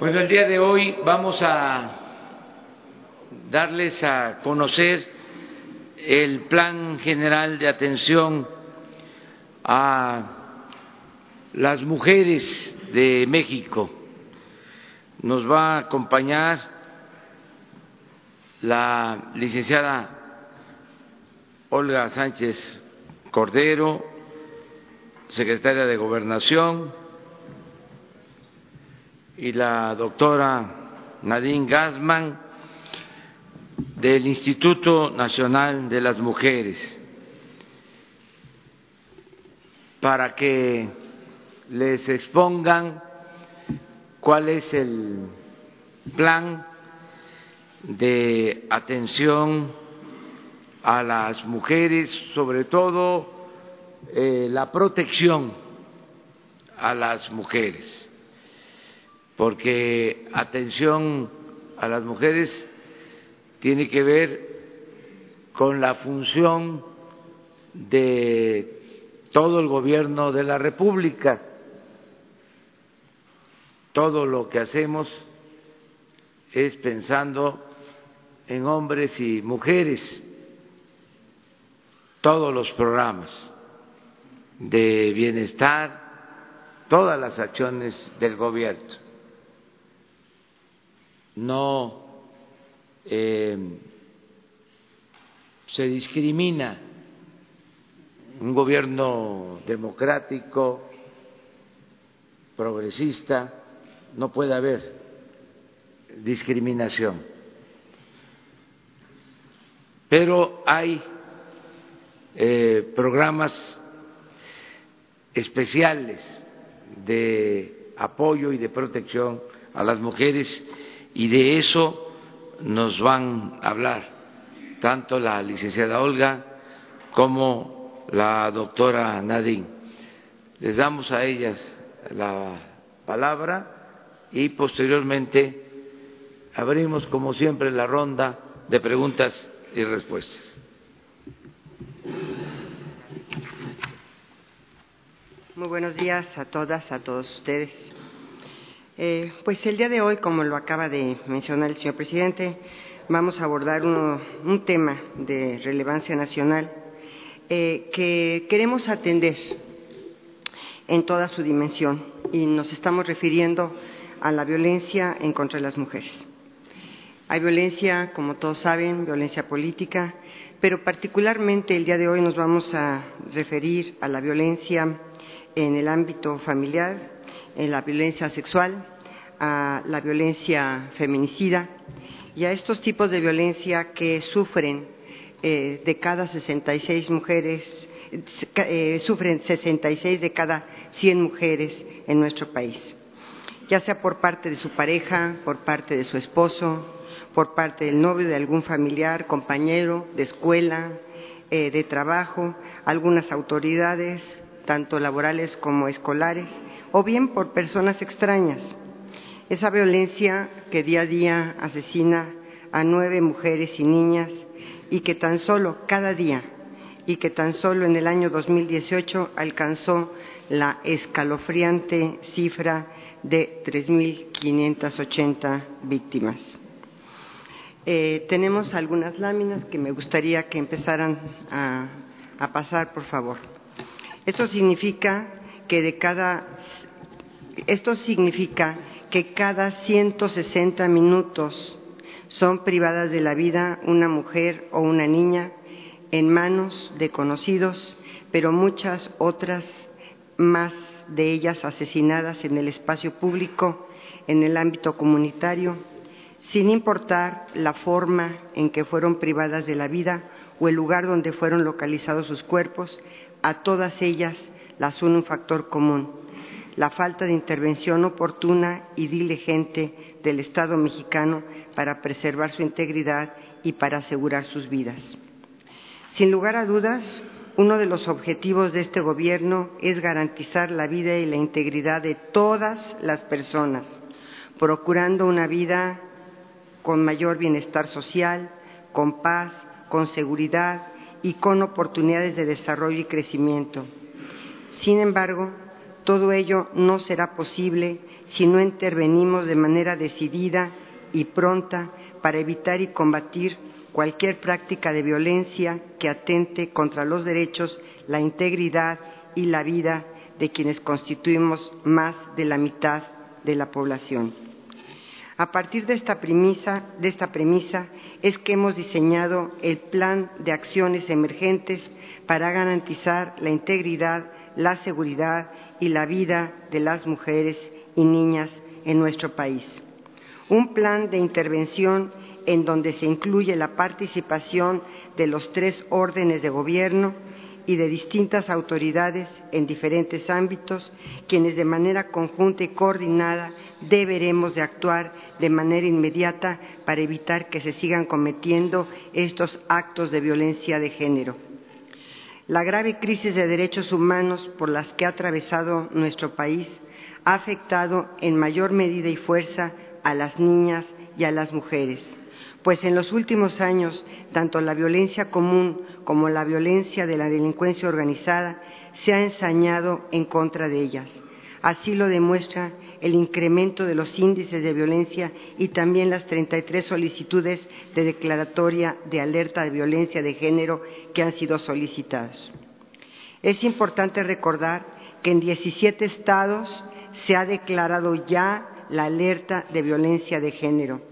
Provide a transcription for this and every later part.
Bueno, el día de hoy vamos a darles a conocer el Plan General de Atención a las mujeres de México. Nos va a acompañar la licenciada Olga Sánchez Cordero, secretaria de Gobernación, y la doctora Nadine Gassman del Instituto Nacional de las Mujeres para que les expongan cuál es el plan de atención a las mujeres, sobre todo eh, la protección a las mujeres porque atención a las mujeres tiene que ver con la función de todo el gobierno de la República. Todo lo que hacemos es pensando en hombres y mujeres, todos los programas de bienestar, todas las acciones del gobierno no eh, se discrimina un gobierno democrático, progresista, no puede haber discriminación. Pero hay eh, programas especiales de apoyo y de protección a las mujeres y de eso nos van a hablar tanto la licenciada Olga como la doctora Nadine. Les damos a ellas la palabra y posteriormente abrimos, como siempre, la ronda de preguntas y respuestas. Muy buenos días a todas, a todos ustedes. Eh, pues el día de hoy, como lo acaba de mencionar el señor presidente, vamos a abordar un tema de relevancia nacional eh, que queremos atender en toda su dimensión y nos estamos refiriendo a la violencia en contra de las mujeres. Hay violencia, como todos saben, violencia política, pero particularmente el día de hoy nos vamos a referir a la violencia en el ámbito familiar, en la violencia sexual, a la violencia feminicida y a estos tipos de violencia que sufren eh, de cada 66 mujeres, eh, sufren 66 de cada 100 mujeres en nuestro país, ya sea por parte de su pareja, por parte de su esposo, por parte del novio de algún familiar, compañero de escuela, eh, de trabajo, algunas autoridades, tanto laborales como escolares, o bien por personas extrañas esa violencia que día a día asesina a nueve mujeres y niñas y que tan solo cada día y que tan solo en el año 2018 alcanzó la escalofriante cifra de 3.580 víctimas. Eh, tenemos algunas láminas que me gustaría que empezaran a, a pasar, por favor. Esto significa que de cada, esto significa que cada 160 minutos son privadas de la vida una mujer o una niña en manos de conocidos, pero muchas otras más de ellas asesinadas en el espacio público, en el ámbito comunitario, sin importar la forma en que fueron privadas de la vida o el lugar donde fueron localizados sus cuerpos, a todas ellas las une un factor común, la falta de intervención oportuna y diligente del Estado mexicano para preservar su integridad y para asegurar sus vidas. Sin lugar a dudas, uno de los objetivos de este Gobierno es garantizar la vida y la integridad de todas las personas, procurando una vida con mayor bienestar social, con paz, con seguridad y con oportunidades de desarrollo y crecimiento. Sin embargo, Todo ello no será posible si no intervenimos de manera decidida y pronta para evitar y combatir cualquier práctica de violencia que atente contra los derechos, la integridad y la vida de quienes constituimos más de la mitad de la población. A partir de esta premisa, es que hemos diseñado el plan de acciones emergentes para garantizar la integridad, la seguridad y la vida de las mujeres y niñas en nuestro país. Un plan de intervención en donde se incluye la participación de los tres órdenes de gobierno y de distintas autoridades en diferentes ámbitos, quienes de manera conjunta y coordinada deberemos de actuar de manera inmediata para evitar que se sigan cometiendo estos actos de violencia de género. La grave crisis de derechos humanos por las que ha atravesado nuestro país ha afectado en mayor medida y fuerza a las niñas y a las mujeres pues en los últimos años tanto la violencia común como la violencia de la delincuencia organizada se ha ensañado en contra de ellas. Así lo demuestra el incremento de los índices de violencia y también las 33 solicitudes de declaratoria de alerta de violencia de género que han sido solicitadas. Es importante recordar que en 17 estados se ha declarado ya la alerta de violencia de género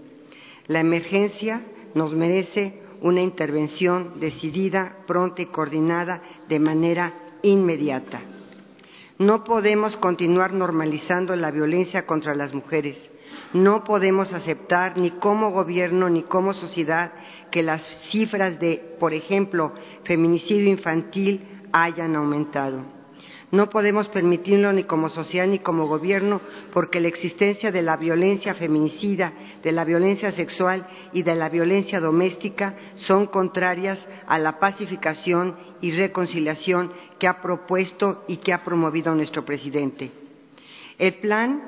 la emergencia nos merece una intervención decidida, pronta y coordinada de manera inmediata. No podemos continuar normalizando la violencia contra las mujeres. No podemos aceptar ni como gobierno ni como sociedad que las cifras de, por ejemplo, feminicidio infantil hayan aumentado. No podemos permitirlo ni como sociedad ni como gobierno porque la existencia de la violencia feminicida, de la violencia sexual y de la violencia doméstica son contrarias a la pacificación y reconciliación que ha propuesto y que ha promovido nuestro presidente. El plan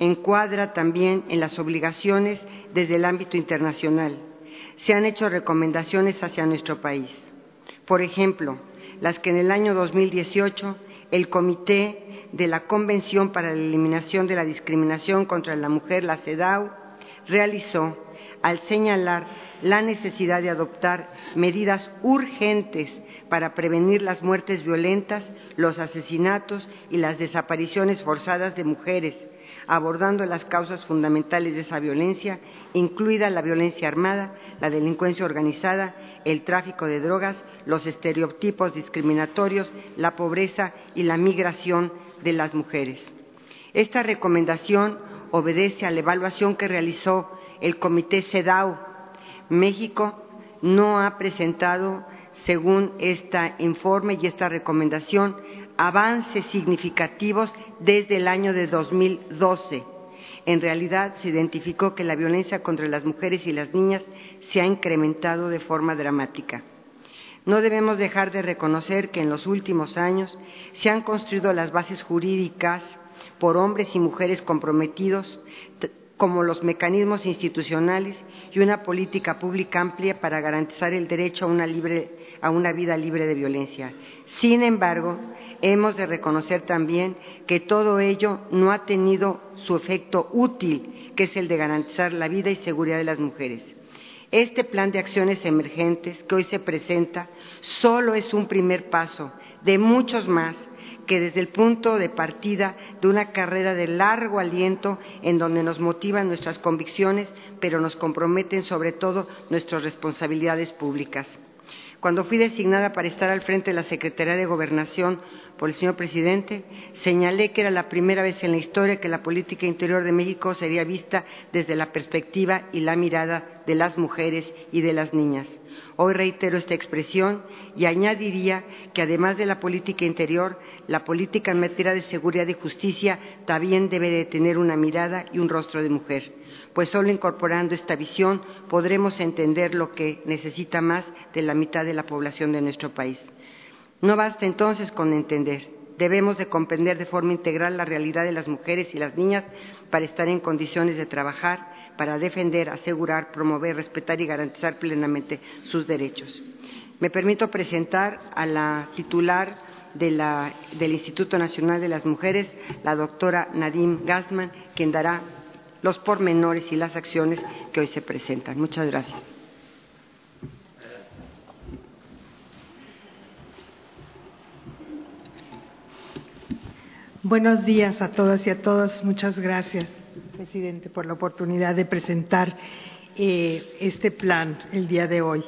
encuadra también en las obligaciones desde el ámbito internacional. Se han hecho recomendaciones hacia nuestro país. Por ejemplo, las que en el año 2018 el Comité de la Convención para la Eliminación de la Discriminación contra la Mujer, la CEDAW, realizó al señalar la necesidad de adoptar medidas urgentes para prevenir las muertes violentas, los asesinatos y las desapariciones forzadas de mujeres, abordando las causas fundamentales de esa violencia, incluida la violencia armada, la delincuencia organizada, el tráfico de drogas, los estereotipos discriminatorios, la pobreza y la migración de las mujeres. Esta recomendación obedece a la evaluación que realizó el Comité CEDAW. México no ha presentado, según este informe y esta recomendación, avances significativos desde el año de 2012. En realidad se identificó que la violencia contra las mujeres y las niñas se ha incrementado de forma dramática. No debemos dejar de reconocer que en los últimos años se han construido las bases jurídicas por hombres y mujeres comprometidos, como los mecanismos institucionales y una política pública amplia para garantizar el derecho a una, a una vida libre de violencia. Sin embargo, hemos de reconocer también que todo ello no ha tenido su efecto útil, que es el de garantizar la vida y seguridad de las mujeres. Este plan de acciones emergentes que hoy se presenta solo es un primer paso de muchos más que desde el punto de partida de una carrera de largo aliento en donde nos motivan nuestras convicciones, pero nos comprometen sobre todo nuestras responsabilidades públicas. Cuando fui designada para estar al frente de la Secretaría de Gobernación por el señor presidente, señalé que era la primera vez en la historia que la política interior de México sería vista desde la perspectiva y la mirada de las mujeres y de las niñas. Hoy reitero esta expresión y añadiría que además de la política interior, la política en materia de seguridad y justicia también debe de tener una mirada y un rostro de mujer pues solo incorporando esta visión podremos entender lo que necesita más de la mitad de la población de nuestro país. No basta entonces con entender, debemos de comprender de forma integral la realidad de las mujeres y las niñas para estar en condiciones de trabajar, para defender, asegurar, promover, respetar y garantizar plenamente sus derechos. Me permito presentar a la titular del Instituto Nacional de las Mujeres, la doctora Nadim Gassman, quien dará los pormenores y las acciones que hoy se presentan. Muchas gracias. Buenos días a todas y a todos. Muchas gracias, presidente, por la oportunidad de presentar eh, este plan el día de hoy.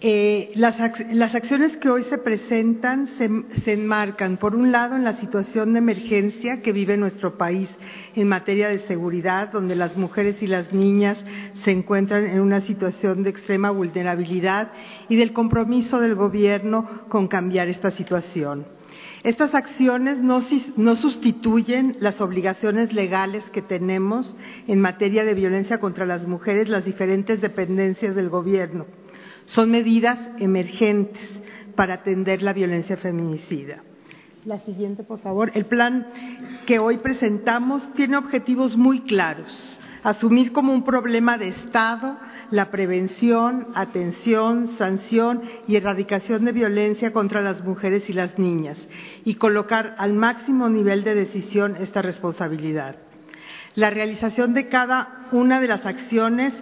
Eh, las, acciones que hoy se presentan se, enmarcan, por un lado, en la situación de emergencia que vive nuestro país en materia de seguridad, donde las mujeres y las niñas se encuentran en una situación de extrema vulnerabilidad y del compromiso del Gobierno con cambiar esta situación. Estas acciones no, sustituyen las obligaciones legales que tenemos en materia de violencia contra las mujeres, las diferentes dependencias del Gobierno son medidas emergentes para atender la violencia feminicida. La siguiente, por favor. El plan que hoy presentamos tiene objetivos muy claros. Asumir como un problema de Estado la prevención, atención, sanción y erradicación de violencia contra las mujeres y las niñas y colocar al máximo nivel de decisión esta responsabilidad. La realización de cada una de las acciones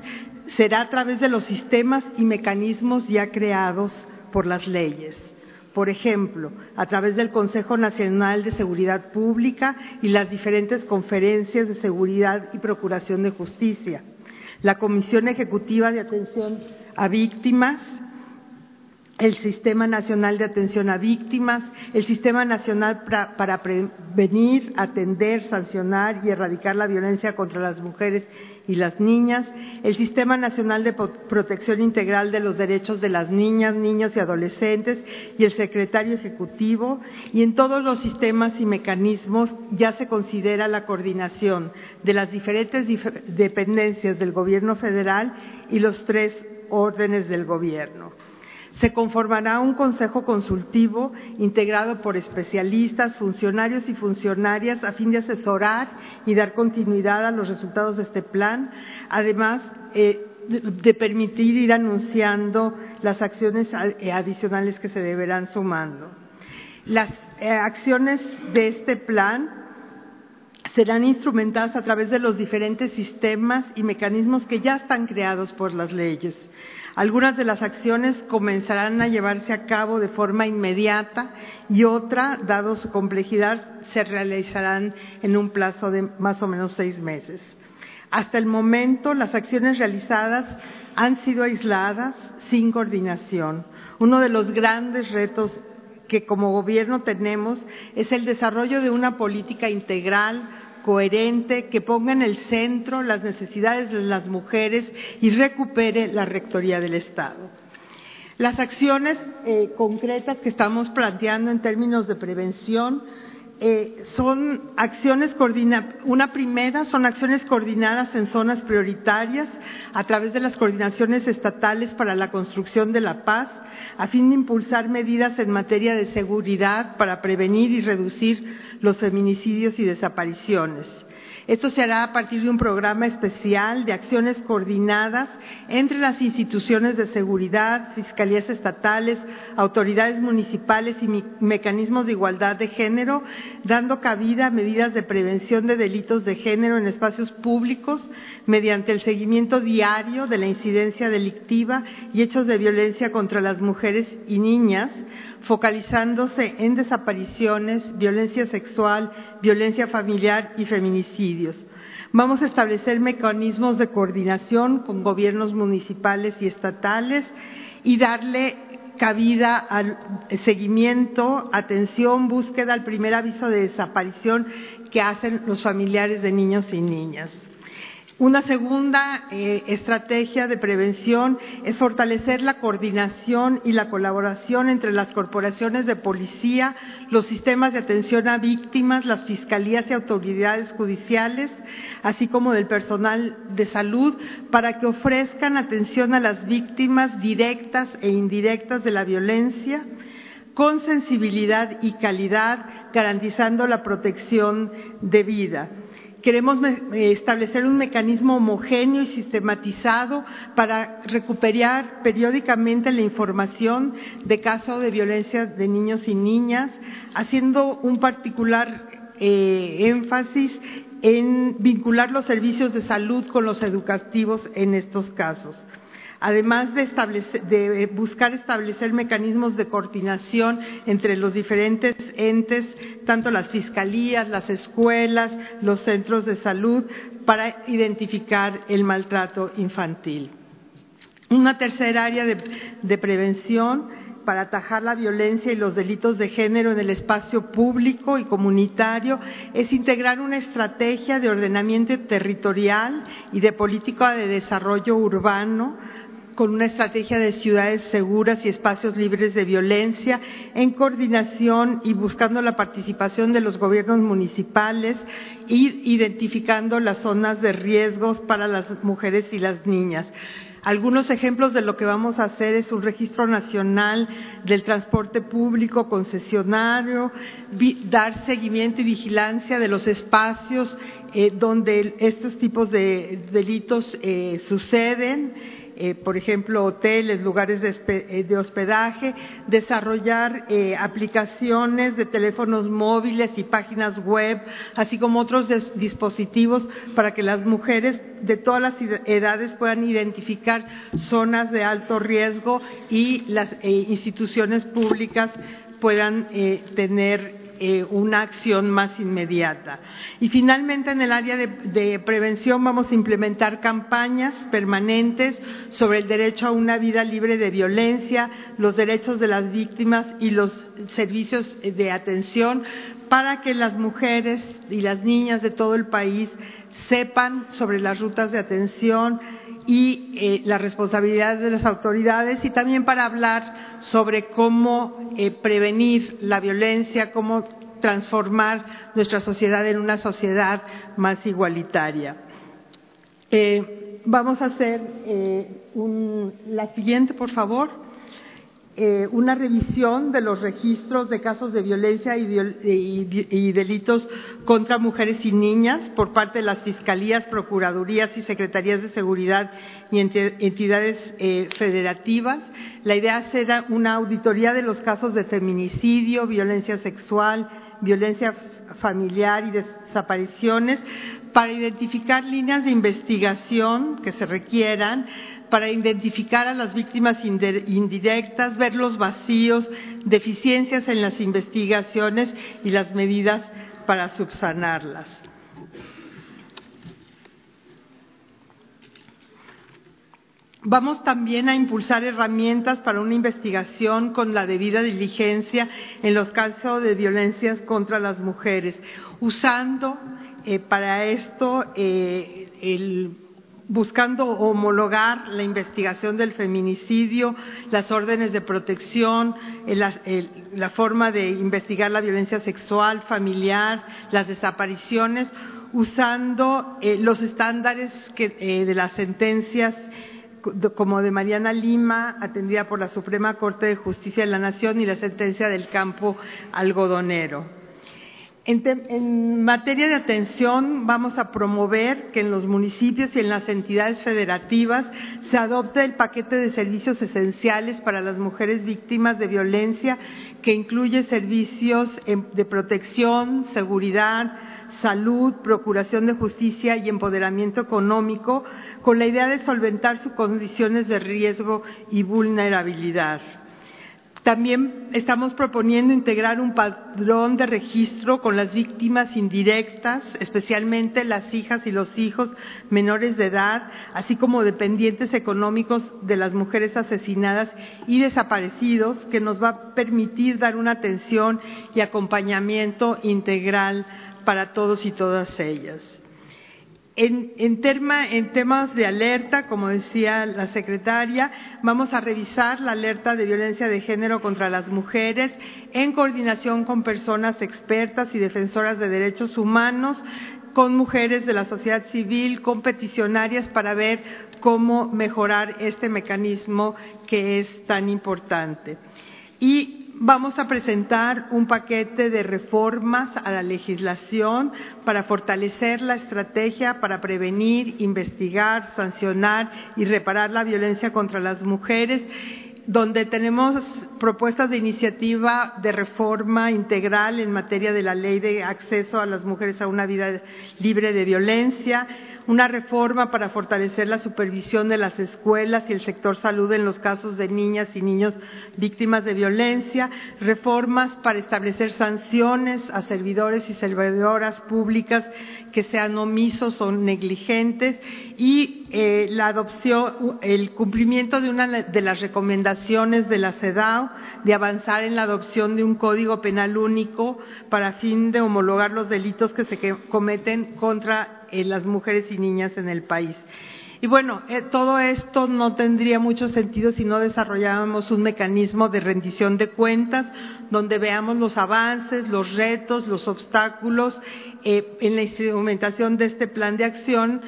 será a través de los sistemas y mecanismos ya creados por las leyes. Por ejemplo, a través del Consejo Nacional de Seguridad Pública y las diferentes conferencias de seguridad y procuración de justicia, la Comisión Ejecutiva de Atención a Víctimas, el Sistema Nacional de Atención a Víctimas, el Sistema Nacional para, Prevenir, Atender, Sancionar y Erradicar la Violencia contra las Mujeres y las Niñas, el Sistema Nacional de Protección Integral de los Derechos de las Niñas, Niños y Adolescentes y el Secretario Ejecutivo, y en todos los sistemas y mecanismos ya se considera la coordinación de las diferentes dependencias del Gobierno federal y los tres órdenes del Gobierno. Se conformará un consejo consultivo integrado por especialistas, funcionarios y funcionarias a fin de asesorar y dar continuidad a los resultados de este plan, además eh, de permitir ir anunciando las acciones eh, adicionales que se deberán sumando. Las eh, acciones de este plan serán instrumentadas a través de los diferentes sistemas y mecanismos que ya están creados por las leyes. Algunas de las acciones comenzarán a llevarse a cabo de forma inmediata y otra, dado su complejidad, se realizarán en un plazo de más o menos seis meses. Hasta el momento, las acciones realizadas han sido aisladas, sin coordinación. Uno de los grandes retos que como gobierno tenemos es el desarrollo de una política integral coherente, que ponga en el centro las necesidades de las mujeres y recupere la rectoría del Estado. Las acciones eh, concretas que estamos planteando en términos de prevención eh, son acciones coordinadas, una primera son acciones coordinadas en zonas prioritarias a través de las coordinaciones estatales para la construcción de la paz, a fin de impulsar medidas en materia de seguridad para prevenir y reducir los feminicidios y desapariciones. Esto se hará a partir de un programa especial de acciones coordinadas entre las instituciones de seguridad, fiscalías estatales, autoridades municipales y mecanismos de igualdad de género, dando cabida a medidas de prevención de delitos de género en espacios públicos mediante el seguimiento diario de la incidencia delictiva y hechos de violencia contra las mujeres y niñas, focalizándose en desapariciones, violencia sexual, violencia familiar y feminicidios. Vamos a establecer mecanismos de coordinación con gobiernos municipales y estatales y darle cabida al seguimiento, atención, búsqueda al primer aviso de desaparición que hacen los familiares de niños y niñas. Una segunda eh, estrategia de prevención es fortalecer la coordinación y la colaboración entre las corporaciones de policía, los sistemas de atención a víctimas, las fiscalías y autoridades judiciales, así como del personal de salud, para que ofrezcan atención a las víctimas directas e indirectas de la violencia con sensibilidad y calidad, garantizando la protección de vida queremos establecer un mecanismo homogéneo y sistematizado para recuperar periódicamente la información de casos de violencia de niños y niñas, haciendo un particular eh, énfasis en vincular los servicios de salud con los educativos en estos casos además de, buscar establecer mecanismos de coordinación entre los diferentes entes, tanto las fiscalías, las escuelas, los centros de salud, para identificar el maltrato infantil. Una tercera área de prevención para atajar la violencia y los delitos de género en el espacio público y comunitario es integrar una estrategia de ordenamiento territorial y de política de desarrollo urbano con una estrategia de ciudades seguras y espacios libres de violencia, en coordinación y buscando la participación de los gobiernos municipales identificando las zonas de riesgos para las mujeres y las niñas. Algunos ejemplos de lo que vamos a hacer es un registro nacional del transporte público concesionario, dar seguimiento y vigilancia de los espacios eh, donde estos tipos de delitos eh, suceden, eh, por ejemplo, hoteles, lugares de, eh, hospedaje, desarrollar eh, aplicaciones de teléfonos móviles y páginas web, así como otros dispositivos para que las mujeres de todas las edades puedan identificar zonas de alto riesgo y las instituciones públicas puedan tener eh, una acción más inmediata. Y finalmente, en el área de, prevención vamos a implementar campañas permanentes sobre el derecho a una vida libre de violencia, los derechos de las víctimas y los servicios de atención para que las mujeres y las niñas de todo el país sepan sobre las rutas de atención y eh, las responsabilidades de las autoridades y también para hablar sobre cómo eh, prevenir la violencia, cómo transformar nuestra sociedad en una sociedad más igualitaria. Eh, vamos a hacer la siguiente, por favor. Eh, una revisión de los registros de casos de violencia y, delitos contra mujeres y niñas por parte de las fiscalías, procuradurías y secretarías de seguridad y entidades eh, federativas. La idea será una auditoría de los casos de feminicidio, violencia sexual, violencia familiar y desapariciones para identificar líneas de investigación que se requieran, para identificar a las víctimas indirectas, ver los vacíos, deficiencias en las investigaciones y las medidas para subsanarlas. Vamos también a impulsar herramientas para una investigación con la debida diligencia en los casos de violencias contra las mujeres, usando eh, para esto eh, buscando homologar la investigación del feminicidio, las órdenes de protección, la forma de investigar la violencia sexual, familiar, las desapariciones, usando eh, los estándares de las sentencias como de Mariana Lima, atendida por la Suprema Corte de Justicia de la Nación y la sentencia del campo algodonero. En, materia de atención, vamos a promover que en los municipios y en las entidades federativas se adopte el paquete de servicios esenciales para las mujeres víctimas de violencia, que incluye servicios de protección, seguridad, salud, procuración de justicia y empoderamiento económico, con la idea de solventar sus condiciones de riesgo y vulnerabilidad. También estamos proponiendo integrar un padrón de registro con las víctimas indirectas, especialmente las hijas y los hijos menores de edad, así como dependientes económicos de las mujeres asesinadas y desaparecidos, que nos va a permitir dar una atención y acompañamiento integral para todos y todas ellas. En, temas de alerta, como decía la secretaria, vamos a revisar la alerta de violencia de género contra las mujeres en coordinación con personas expertas y defensoras de derechos humanos, con mujeres de la sociedad civil, con peticionarias para ver cómo mejorar este mecanismo que es tan importante. Vamos a presentar un paquete de reformas a la legislación para fortalecer la estrategia para prevenir, investigar, sancionar y reparar la violencia contra las mujeres donde tenemos propuestas de iniciativa de reforma integral en materia de la ley de acceso a las mujeres a una vida libre de violencia, una reforma para fortalecer la supervisión de las escuelas y el sector salud en los casos de niñas y niños víctimas de violencia, reformas para establecer sanciones a servidores y servidoras públicas que sean omisos o negligentes y eh, la adopción, el cumplimiento de una de las recomendaciones de la CEDAW de avanzar en la adopción de un código penal único para fin de homologar los delitos que se cometen contra eh, las mujeres y niñas en el país. Y bueno, eh, todo esto no tendría mucho sentido si no desarrollábamos un mecanismo de rendición de cuentas donde veamos los avances, los retos, los obstáculos eh, en la instrumentación de este plan de acción.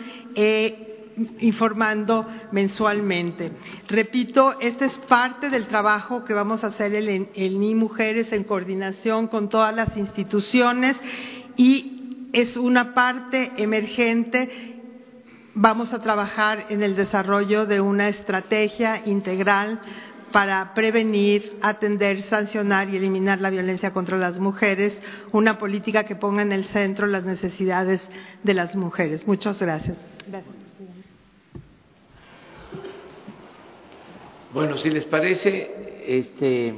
informando mensualmente. Repito, este es parte del trabajo que vamos a hacer en el NI Mujeres en coordinación con todas las instituciones y es una parte emergente. Vamos a trabajar en el desarrollo de una estrategia integral para prevenir, atender, sancionar y eliminar la violencia contra las mujeres, una política que ponga en el centro las necesidades de las mujeres. Muchas gracias. Bueno, si les parece, este,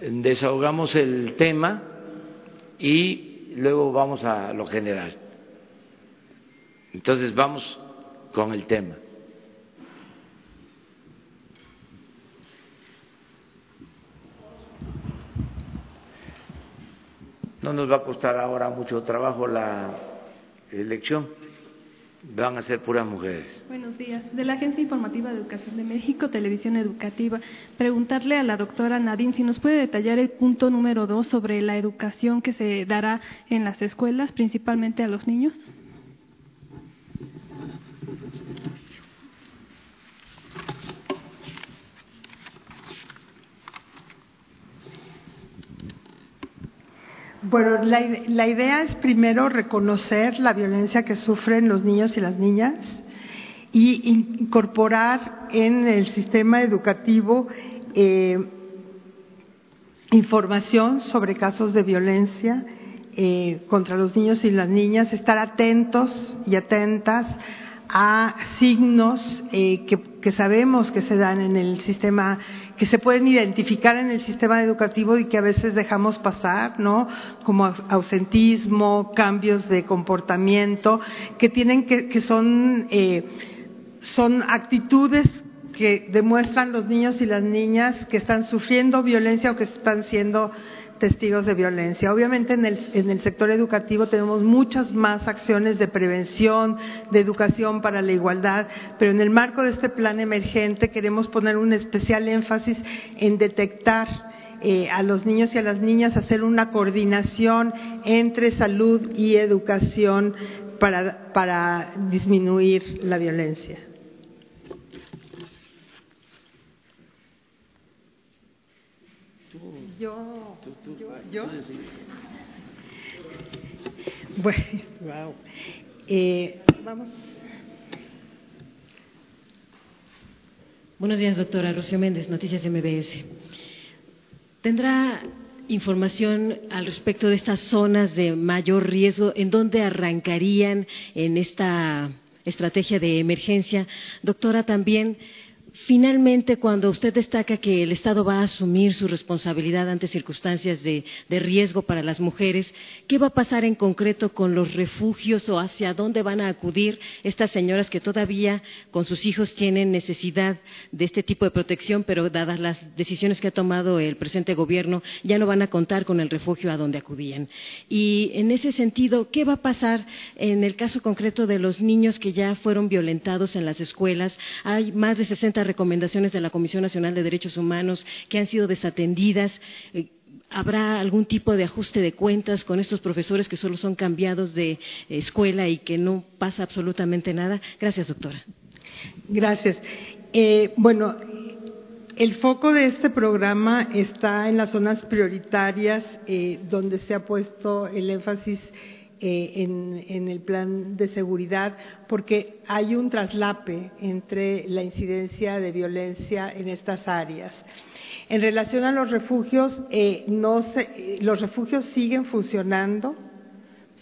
desahogamos el tema y luego vamos a lo general. Entonces vamos con el tema. No nos va a costar ahora mucho trabajo la elección van a ser puras mujeres. Buenos días. De la Agencia Informativa de Educación de México, Televisión Educativa, preguntarle a la doctora Nadine si nos puede detallar el punto número dos sobre la educación que se dará en las escuelas, principalmente a los niños. Bueno, la, idea es primero reconocer la violencia que sufren los niños y las niñas y incorporar en el sistema educativo eh, información sobre casos de violencia eh, contra los niños y las niñas, estar atentos y atentas a signos eh, que, sabemos que se dan en el sistema, que se pueden identificar en el sistema educativo y que a veces dejamos pasar, ¿no? Como ausentismo, cambios de comportamiento, que tienen que, que son, eh, son actitudes que demuestran los niños y las niñas que están sufriendo violencia o que están siendo testigos de violencia. Obviamente en el, en el sector educativo tenemos muchas más acciones de prevención, de educación para la igualdad, pero en el marco de este plan emergente queremos poner un especial énfasis en detectar eh, a los niños y a las niñas, hacer una coordinación entre salud y educación para, para disminuir la violencia. Yo, yo, Bueno, wow. Eh, vamos. Buenos días, doctora Rocío Méndez, Noticias MBS. ¿Tendrá información al respecto de estas zonas de mayor riesgo? ¿En dónde arrancarían en esta estrategia de emergencia? Doctora, también Finalmente, cuando usted destaca que el Estado va a asumir su responsabilidad ante circunstancias de, riesgo para las mujeres, ¿qué va a pasar en concreto con los refugios o hacia dónde van a acudir estas señoras que todavía con sus hijos tienen necesidad de este tipo de protección, pero dadas las decisiones que ha tomado el presente gobierno, ya no van a contar con el refugio a donde acudían? Y en ese sentido, ¿qué va a pasar en el caso concreto de los niños que ya fueron violentados en las escuelas? Hay más de 60 recomendaciones de la Comisión Nacional de Derechos Humanos que han sido desatendidas. Eh, ¿Habrá algún tipo de ajuste de cuentas con estos profesores que solo son cambiados de escuela y que no pasa absolutamente nada? Gracias, doctora. Gracias. Eh, bueno, el foco de este programa está en las zonas prioritarias eh, donde se ha puesto el énfasis eh, en, el plan de seguridad, porque hay un traslape entre la incidencia de violencia en estas áreas. En relación a los refugios, eh, no los refugios siguen funcionando,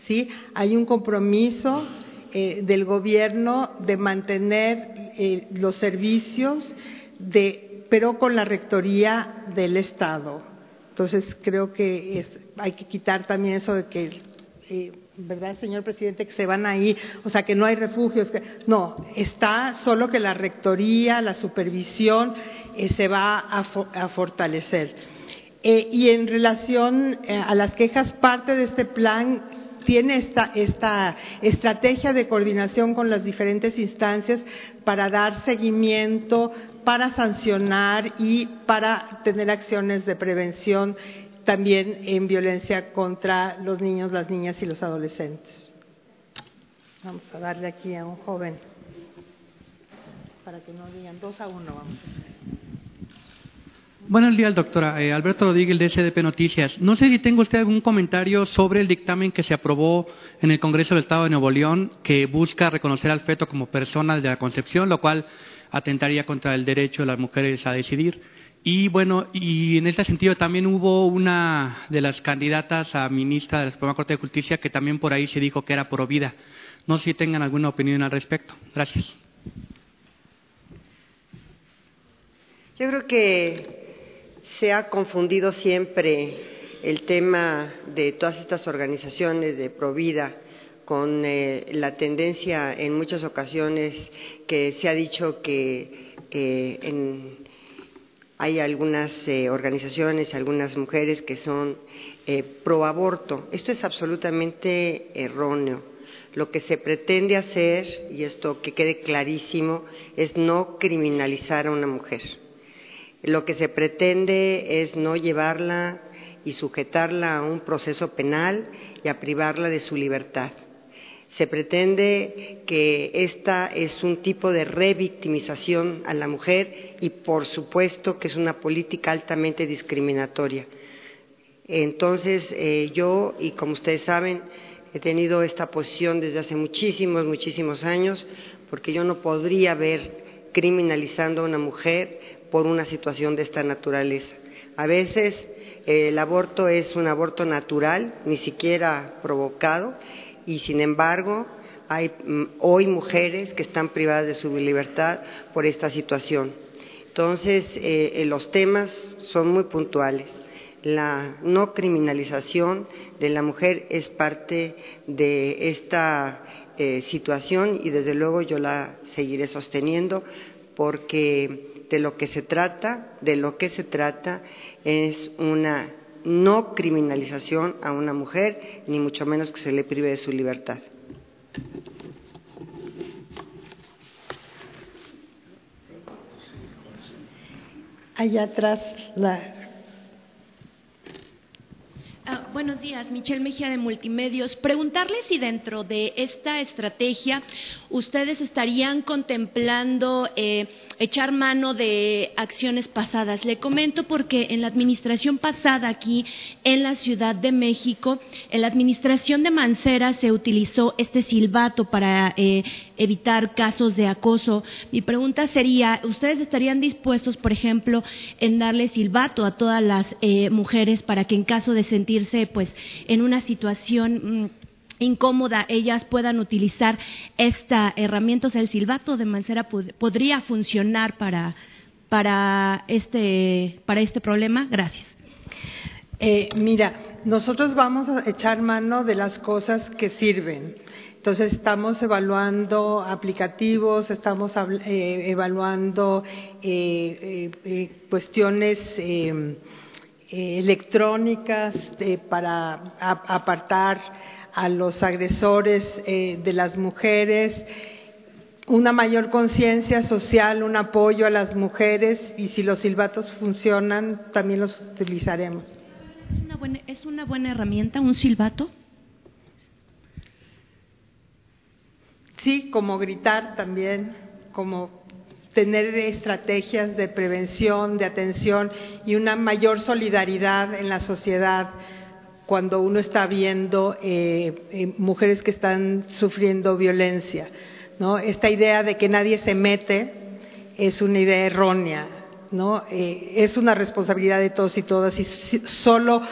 ¿sí? Hay un compromiso eh, del gobierno de mantener los servicios, de, pero con la rectoría del Estado. Entonces creo que hay que quitar también eso de que ¿verdad, señor presidente? Que se van ahí, o sea, que no hay refugios. no, está solo que la rectoría, la supervisión eh, se va a, fortalecer. Eh, y en relación eh, a las quejas, parte de este plan tiene esta estrategia de coordinación con las diferentes instancias para dar seguimiento, para sancionar y para tener acciones de prevención también en violencia contra los niños, las niñas y los adolescentes. Vamos a darle aquí a un joven para que no digan dos a uno. Vamos. Buenos días, doctora. Eh, Alberto Rodríguez, de SDP Noticias. No sé si tengo usted algún comentario sobre el dictamen que se aprobó en el Congreso del Estado de Nuevo León, que busca reconocer al feto como persona de la concepción, lo cual atentaría contra el derecho de las mujeres a decidir. Y bueno, y en este sentido también hubo una de las candidatas a ministra de la Suprema Corte de Justicia que también por ahí se dijo que era pro vida. No sé si tengan alguna opinión al respecto. Gracias. Yo creo que se ha confundido siempre el tema de todas estas organizaciones de Provida con eh, la tendencia en muchas ocasiones que se ha dicho que en hay algunas eh, organizaciones, algunas mujeres que son eh, pro aborto. Esto es absolutamente erróneo. Lo que se pretende hacer, y esto que quede clarísimo, es no criminalizar a una mujer. Lo que se pretende es no llevarla y sujetarla a un proceso penal y a privarla de su libertad. Se pretende que esta es un tipo de revictimización a la mujer y, por supuesto, que es una política altamente discriminatoria. Entonces, eh, yo, y como ustedes saben, he tenido esta posición desde hace muchísimos, muchísimos años, porque yo no podría ver criminalizando a una mujer por una situación de esta naturaleza. A veces el aborto es un aborto natural, ni siquiera provocado, y sin embargo hay mm, hoy mujeres que están privadas de su libertad por esta situación. Entonces, eh, eh, los temas son muy puntuales. La no criminalización de la mujer es parte de esta eh, situación y desde luego yo la seguiré sosteniendo porque de lo que se trata, de lo que se trata es una no criminalización a una mujer, ni mucho menos que se le prive de su libertad. Allá atrás la Ah, buenos días, Michelle Mejía de Multimedios. Preguntarle si dentro de esta estrategia ustedes estarían contemplando eh, echar mano de acciones pasadas. Le comento porque en la administración pasada aquí en la Ciudad de México, en la administración de Mancera se utilizó este silbato para eh, evitar casos de acoso. Mi pregunta sería, ¿ustedes estarían dispuestos, por ejemplo, en darle silbato a todas las eh, mujeres para que en caso de sentir pues en una situación mm, incómoda ellas puedan utilizar esta herramienta, o sea, el silbato de Mancera podría funcionar para, para, este, para este problema. Gracias. Eh, mira, nosotros vamos a echar mano de las cosas que sirven. Entonces estamos evaluando aplicativos, estamos eh, evaluando eh, cuestiones eh, electrónicas para apartar a los agresores eh, de las mujeres, una mayor conciencia social, un apoyo a las mujeres y si los silbatos funcionan, también los utilizaremos. ¿Es una buena herramienta un silbato? Sí, como gritar también, como tener estrategias de prevención, de atención y una mayor solidaridad en la sociedad cuando uno está viendo eh, eh, mujeres que están sufriendo violencia. ¿no? Esta idea de que nadie se mete es una idea errónea. ¿no? Eh, es una responsabilidad de todos y todas y solo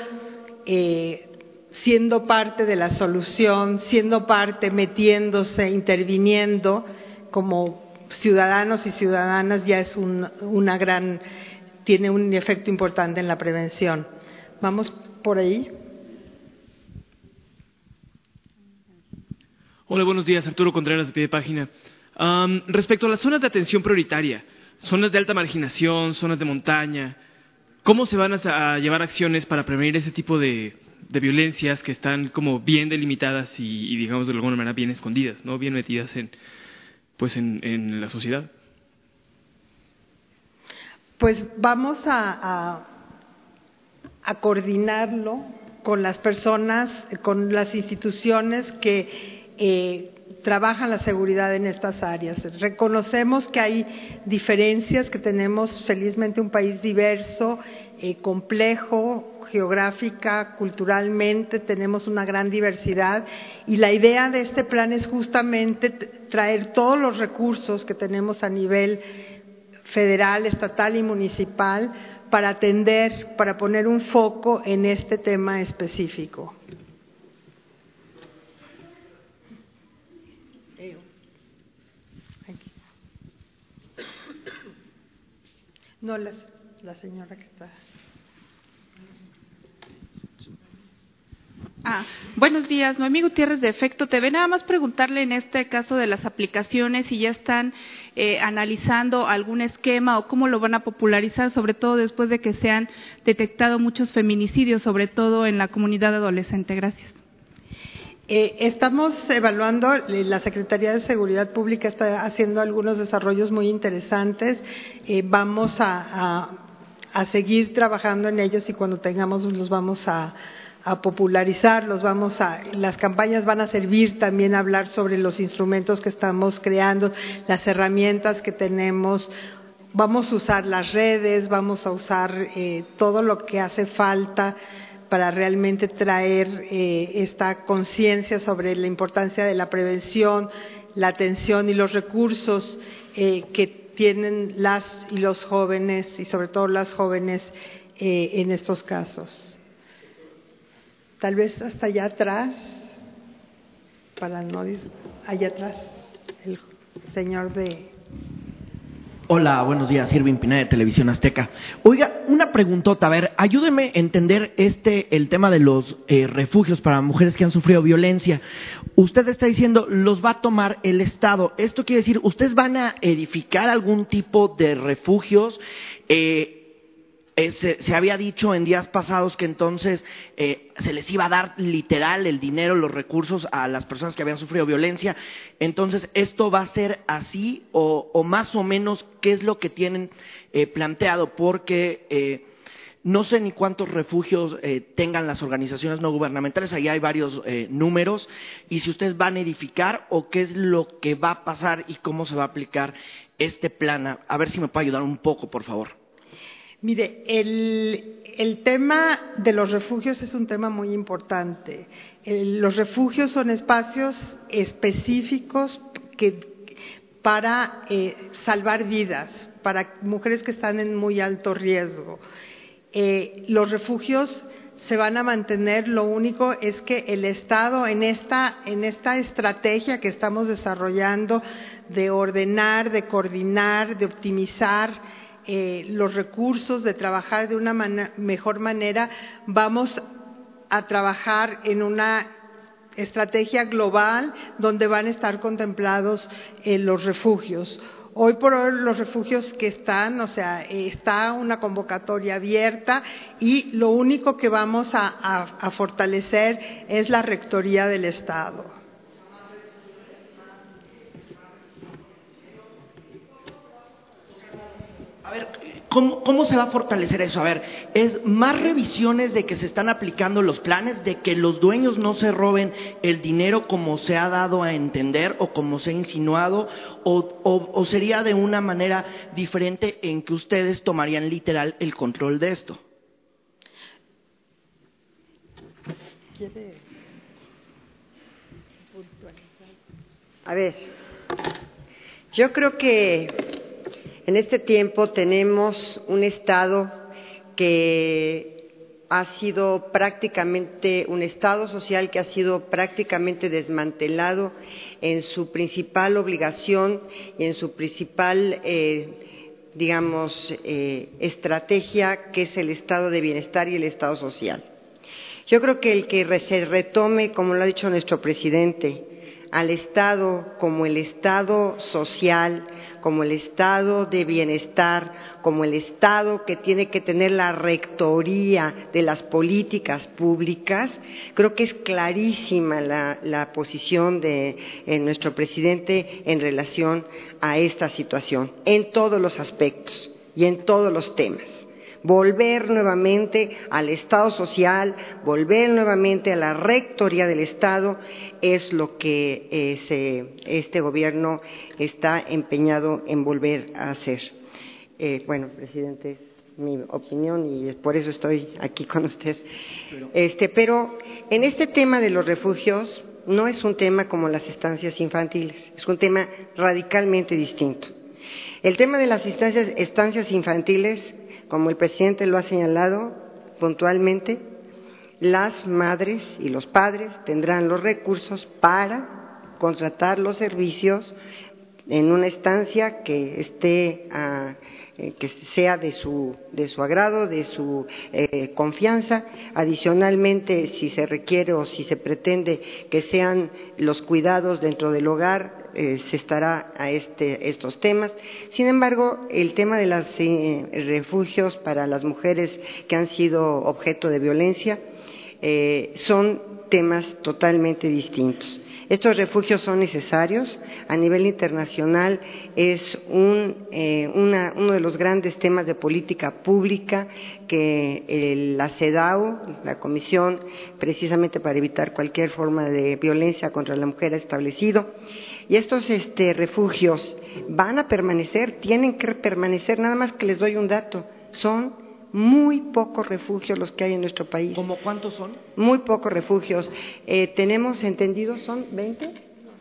siendo parte de la solución, siendo parte, metiéndose, interviniendo como ciudadanos y ciudadanas ya es una gran, tiene un efecto importante en la prevención. Vamos por ahí. Hola, buenos días. Arturo Contreras de pie página. respecto a las zonas de atención prioritaria, zonas de alta marginación, zonas de montaña, ¿cómo se van a, llevar acciones para prevenir ese tipo de, violencias que están como bien delimitadas y, digamos de alguna manera bien escondidas, no bien metidas en, pues en, la sociedad? Pues vamos a, a, coordinarlo con las personas, con las instituciones que eh, trabajan la seguridad en estas áreas. Reconocemos que hay diferencias, que tenemos felizmente un país diverso, eh, complejo, geográfica, culturalmente, tenemos una gran diversidad y la idea de este plan es justamente traer todos los recursos que tenemos a nivel federal, estatal y municipal para atender, para poner un foco en este tema específico. No, la, la señora que está. Ah, buenos días, Noemí Gutiérrez de Efecto TV. Nada más preguntarle en este caso de las aplicaciones si ya están eh, analizando algún esquema o cómo lo van a popularizar, sobre todo después de que se han detectado muchos feminicidios, sobre todo en la comunidad adolescente. Gracias. Eh, estamos evaluando, eh, la Secretaría de Seguridad Pública está haciendo algunos desarrollos muy interesantes. vamos a, a, seguir trabajando en ellos y cuando tengamos los vamos a a popularizarlos, vamos a, las campañas van a servir también a hablar sobre los instrumentos que estamos creando, las herramientas que tenemos, vamos a usar las redes, vamos a usar eh, todo lo que hace falta para realmente traer eh, esta conciencia sobre la importancia de la prevención, la atención y los recursos eh, que tienen las y los jóvenes y sobre todo las jóvenes en estos casos tal vez hasta allá atrás, para no allá atrás, el señor de... Hola, buenos días, Irving Pineda de Televisión Azteca. Oiga, una preguntota, a ver, ayúdeme a entender este, el tema de los eh, refugios para mujeres que han sufrido violencia. Usted está diciendo, los va a tomar el Estado. Esto quiere decir, ¿ustedes van a edificar algún tipo de refugios? Eh, eh, se, había dicho en días pasados que entonces eh, se les iba a dar literal el dinero, los recursos a las personas que habían sufrido violencia. Entonces, ¿esto va a ser así o, más o menos qué es lo que tienen eh, planteado? Porque no sé ni cuántos refugios tengan las organizaciones no gubernamentales, ahí hay varios números, y si ustedes van a edificar o qué es lo que va a pasar y cómo se va a aplicar este plan. A ver si me puede ayudar un poco, por favor. Mire, el, tema de los refugios es un tema muy importante. los refugios son espacios específicos para eh, salvar vidas, para mujeres que están en muy alto riesgo. Eh, los refugios se van a mantener, lo único es que el Estado en esta, en esta estrategia que estamos desarrollando de ordenar, de coordinar, de optimizar, eh, los recursos, de trabajar de una mejor manera, vamos a trabajar en una estrategia global donde van a estar contemplados eh, los refugios. Hoy por hoy los refugios que están, o sea, está una convocatoria abierta y lo único que vamos a fortalecer es la rectoría del Estado. A ver, ¿Cómo, se va a fortalecer eso? A ver, ¿es más revisiones de que se están aplicando los planes, de que los dueños no se roben el dinero como se ha dado a entender o como se ha insinuado? ¿O, sería de una manera diferente en que ustedes tomarían literal el control de esto? A ver, yo creo que en este tiempo tenemos un Estado que ha sido prácticamente un Estado social que ha sido prácticamente desmantelado en su principal obligación y en su principal, eh, digamos, eh, estrategia, que es el estado de bienestar y el estado social. Yo creo que el que se retome, como lo ha dicho nuestro presidente, al Estado como el Estado social, como el estado de bienestar, como el estado que tiene que tener la rectoría de las políticas públicas, creo que es clarísima la, posición de nuestro presidente en relación a esta situación, en todos los aspectos y en todos los temas volver nuevamente al Estado social, volver nuevamente a la rectoría del Estado, es lo que eh, este gobierno está empeñado en volver a hacer. Eh, bueno, presidente, es mi opinión y por eso estoy aquí con usted. Este, pero en este tema de los refugios no es un tema como las estancias infantiles, es un tema radicalmente distinto. El tema de las estancias infantiles como el presidente lo ha señalado puntualmente, las madres y los padres tendrán los recursos para contratar los servicios en una estancia que esté ah, eh, que sea de su, de su agrado, de su eh, confianza. Adicionalmente, si se requiere o si se pretende que sean los cuidados dentro del hogar, eh, se estará a este, estos temas. Sin embargo, el tema de los eh, refugios para las mujeres que han sido objeto de violencia eh, son temas totalmente distintos. Estos refugios son necesarios. A nivel internacional es un, uno de los grandes temas de política pública que la CEDAW, la Comisión precisamente para evitar cualquier forma de violencia contra la mujer, ha establecido. Y estos este, refugios van a permanecer, tienen que permanecer, nada más que les doy un dato, son muy pocos refugios los que hay en nuestro país. ¿Cómo cuántos son? Muy pocos refugios. Eh, tenemos entendidos, ¿son 20? No,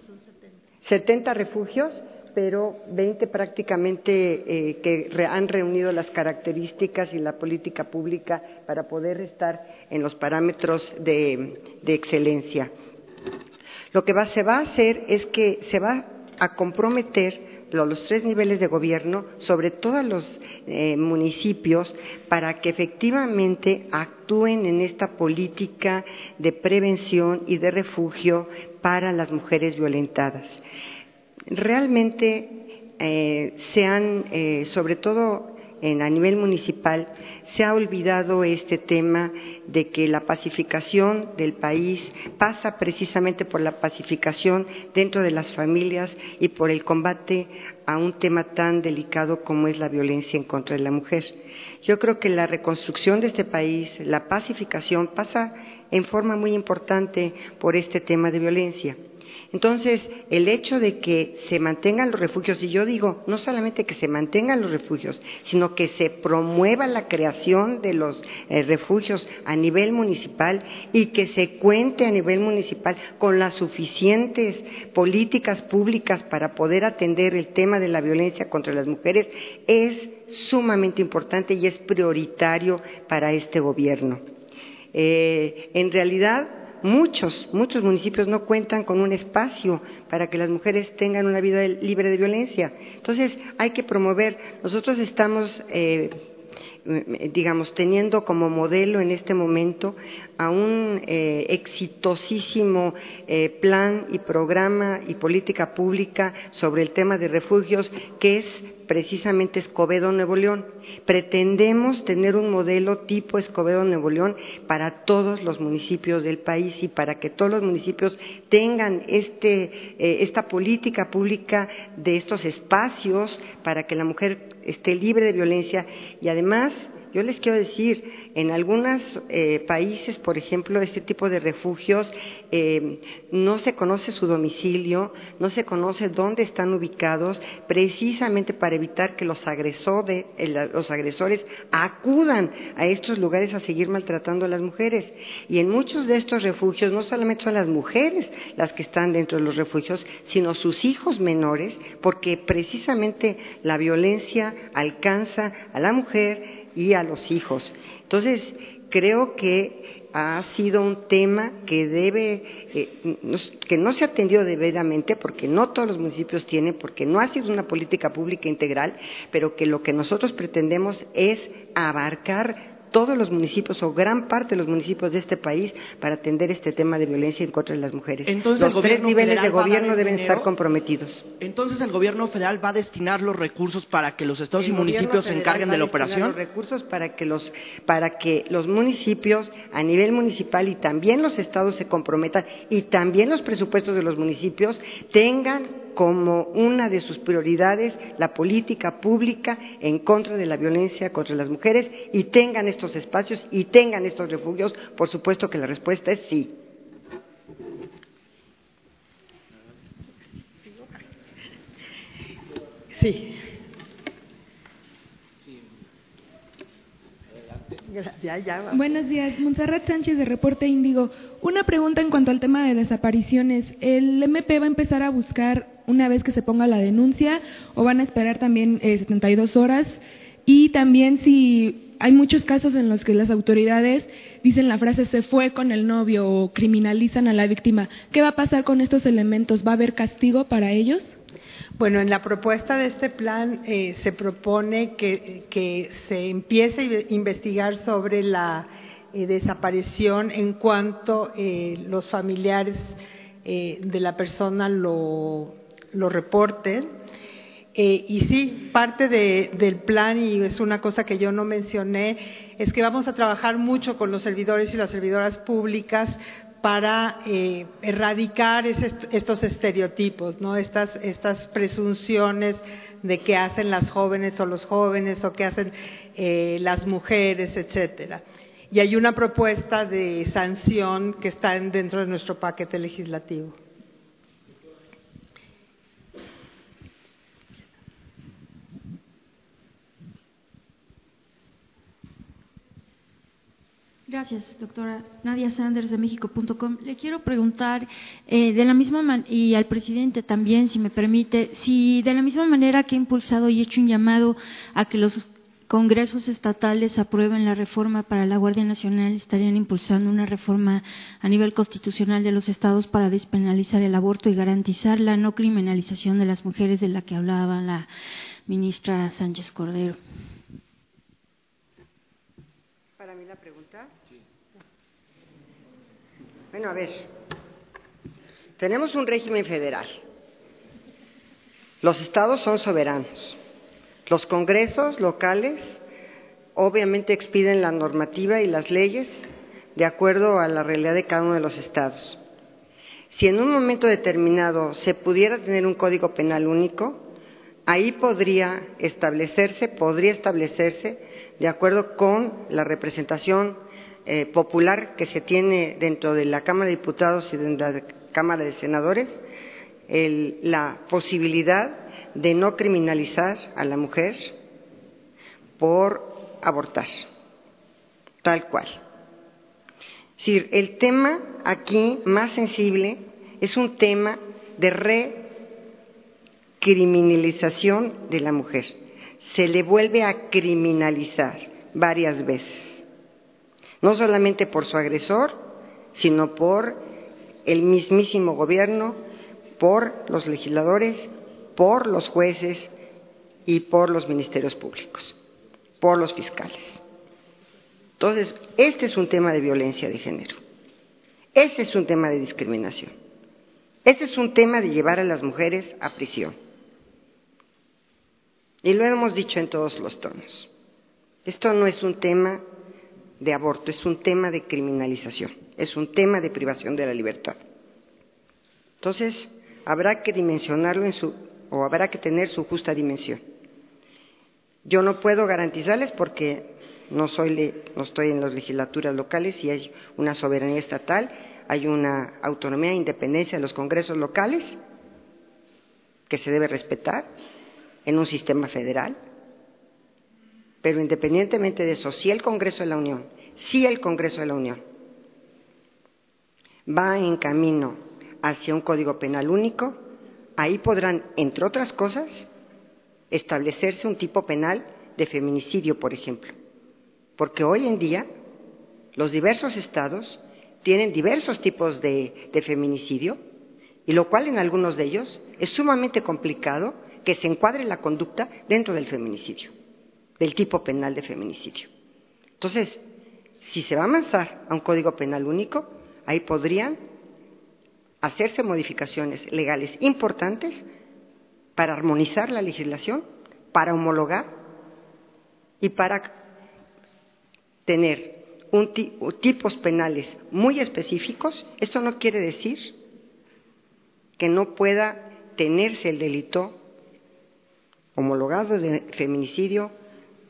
son 70. 70 refugios, pero 20 prácticamente eh, que han reunido las características y la política pública para poder estar en los parámetros de excelencia. Lo que se va a hacer es que se va a comprometer los tres niveles de gobierno, sobre todos los eh, municipios, para que efectivamente actúen en esta política de prevención y de refugio para las mujeres violentadas. Realmente eh, se han, eh, sobre todo a nivel municipal, se ha olvidado este tema de que la pacificación del país pasa precisamente por la pacificación dentro de las familias y por el combate a un tema tan delicado como es la violencia en contra de la mujer. Yo creo que la reconstrucción de este país, la pacificación, pasa en forma muy importante por este tema de violencia. Entonces, el hecho de que se mantengan los refugios, y yo digo, no solamente que se mantengan los refugios, sino que se promueva la creación de los eh, refugios a nivel municipal y que se cuente a nivel municipal con las suficientes políticas públicas para poder atender el tema de la violencia contra las mujeres, es sumamente importante y es prioritario para este gobierno. Eh, en realidad, muchos, muchos municipios no cuentan con un espacio para que las mujeres tengan una vida libre de violencia. Entonces, hay que promover. Nosotros estamos, eh, digamos, teniendo como modelo en este momento a un eh, exitosísimo eh, plan y programa y política pública sobre el tema de refugios, que es precisamente Escobedo Nuevo León. Pretendemos tener un modelo tipo Escobedo Nuevo León para todos los municipios del país y para que todos los municipios tengan este, eh, esta política pública de estos espacios para que la mujer esté libre de violencia y además yo les quiero decir, en algunos eh, países, por ejemplo, este tipo de refugios eh, no se conoce su domicilio, no se conoce dónde están ubicados, precisamente para evitar que los, agresores, los agresores acudan a estos lugares a seguir maltratando a las mujeres. Y en muchos de estos refugios no solamente son las mujeres las que están dentro de los refugios, sino sus hijos menores, porque precisamente la violencia alcanza a la mujer y a los hijos. Entonces, creo que ha sido un tema que debe, eh, que no se ha atendido debidamente porque no todos los municipios tienen, porque no ha sido una política pública integral, pero que lo que nosotros pretendemos es abarcar todos los municipios o gran parte de los municipios de este país para atender este tema de violencia en contra de las mujeres. Entonces, los tres niveles de gobierno deben estar comprometidos. Entonces, el gobierno federal va a destinar los recursos para que los estados y municipios se encarguen de la operación. Los recursos para que los para que los municipios a nivel municipal y también los estados se comprometan y también los presupuestos de los municipios tengan como una de sus prioridades la política pública en contra de la violencia contra las mujeres y tengan estos espacios y tengan estos refugios, por supuesto que la respuesta es sí. Sí. Buenos días, Montserrat Sánchez de Reporte Índigo. Una pregunta en cuanto al tema de desapariciones. ¿El MP va a empezar a buscar una vez que se ponga la denuncia o van a esperar también eh, 72 horas? Y también si hay muchos casos en los que las autoridades dicen la frase se fue con el novio o criminalizan a la víctima. ¿Qué va a pasar con estos elementos? ¿Va a haber castigo para ellos? Bueno, en la propuesta de este plan eh, se propone que, que, se empiece a investigar sobre la eh, desaparición en cuanto eh, los familiares eh, de la persona lo, lo reporten. Eh, y sí, parte de, del plan, y es una cosa que yo no mencioné, es que vamos a trabajar mucho con los servidores y las servidoras públicas para eh, erradicar ese, estos estereotipos, ¿no? Estas, estas presunciones de qué hacen las jóvenes o los jóvenes o qué hacen eh, las mujeres, etcétera. Y hay una propuesta de sanción que está dentro de nuestro paquete legislativo. Gracias, doctora. Nadia Sanders de México.com. Le quiero preguntar, eh, de la misma manera, y al presidente también, si me permite, si de la misma manera que he impulsado y hecho un llamado a que los congresos estatales aprueben la reforma para la Guardia Nacional, estarían impulsando una reforma a nivel constitucional de los estados para despenalizar el aborto y garantizar la no criminalización de las mujeres de la que hablaba la ministra Sánchez Cordero. Para mí la pregunta. Bueno, a ver. Tenemos un régimen federal. Los estados son soberanos. Los congresos locales obviamente expiden la normativa y las leyes de acuerdo a la realidad de cada uno de los estados. Si en un momento determinado se pudiera tener un código penal único, ahí podría establecerse, podría establecerse, de acuerdo con la representación eh, popular que se tiene dentro de la Cámara de Diputados y de la Cámara de Senadores, la posibilidad de no criminalizar a la mujer por abortar, tal cual. Es el tema aquí más sensible es un tema de recriminalización de la mujer. Se le vuelve a criminalizar varias veces, no solamente por su agresor, sino por el mismísimo gobierno, por los legisladores, por los jueces y por los ministerios públicos, por los fiscales. Entonces, este es un tema de violencia de género. Este es un tema de discriminación. Este es un tema de llevar a las mujeres a prisión. Y lo hemos dicho en todos los tonos. Esto no es un tema de aborto, es un tema de criminalización, es un tema de privación de la libertad. Entonces, habrá que dimensionarlo en su, o habrá que tener su justa dimensión. Yo no puedo garantizarles porque no, soy, no estoy en las legislaturas locales y hay una soberanía estatal, hay una autonomía e independencia de los congresos locales que se debe respetar en un sistema federal. Pero independientemente de eso, si el Congreso de la Unión, si el Congreso de la Unión va en camino hacia un código penal único, ahí podrán, entre otras cosas, establecerse un tipo penal de feminicidio, por ejemplo. Porque hoy en día los diversos estados tienen diversos tipos de, de feminicidio, y lo cual en algunos de ellos es sumamente complicado que se encuadre la conducta dentro del feminicidio, del tipo penal de feminicidio. Entonces, si se va a avanzar a un código penal único, ahí podrían hacerse modificaciones legales importantes para armonizar la legislación, para homologar y para tener tipos penales muy específicos. Esto no quiere decir que no pueda tenerse el delito homologado de feminicidio,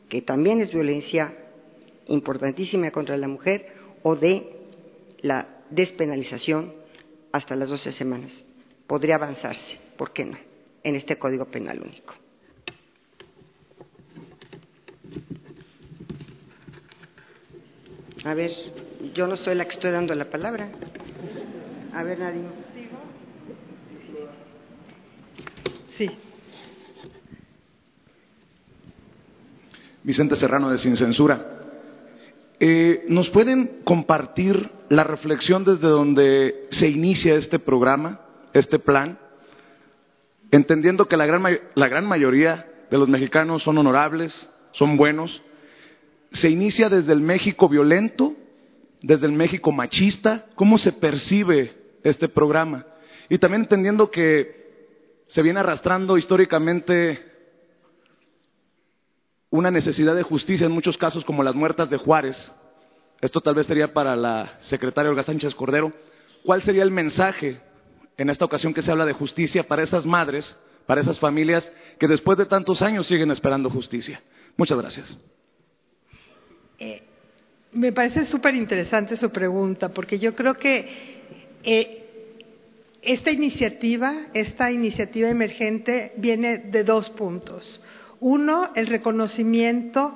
que también es violencia importantísima contra la mujer, o de la despenalización hasta las 12 semanas. Podría avanzarse, ¿por qué no?, en este Código Penal único. A ver, yo no soy la que estoy dando la palabra. A ver, Nadine. Sí. Vicente Serrano de Sin Censura. Eh, ¿Nos pueden compartir la reflexión desde donde se inicia este programa, este plan? Entendiendo que la gran, la gran mayoría de los mexicanos son honorables, son buenos. ¿Se inicia desde el México violento, desde el México machista? ¿Cómo se percibe este programa? Y también entendiendo que se viene arrastrando históricamente una necesidad de justicia en muchos casos como las muertas de Juárez. Esto tal vez sería para la secretaria Olga Sánchez Cordero. ¿Cuál sería el mensaje en esta ocasión que se habla de justicia para esas madres, para esas familias que después de tantos años siguen esperando justicia? Muchas gracias. Eh, me parece súper interesante su pregunta, porque yo creo que eh, esta iniciativa, esta iniciativa emergente, viene de dos puntos. Uno, el reconocimiento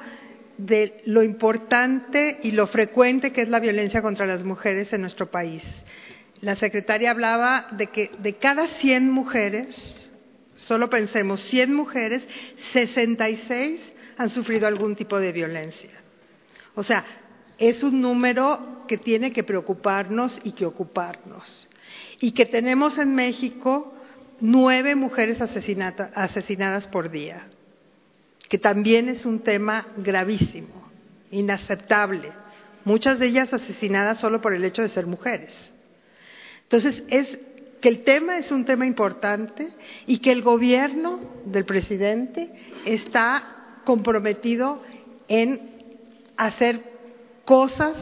de lo importante y lo frecuente que es la violencia contra las mujeres en nuestro país. La secretaria hablaba de que de cada 100 mujeres, solo pensemos 100 mujeres, 66 han sufrido algún tipo de violencia. O sea, es un número que tiene que preocuparnos y que ocuparnos. Y que tenemos en México nueve mujeres asesinadas por día que también es un tema gravísimo, inaceptable, muchas de ellas asesinadas solo por el hecho de ser mujeres. Entonces, es que el tema es un tema importante y que el gobierno del presidente está comprometido en hacer cosas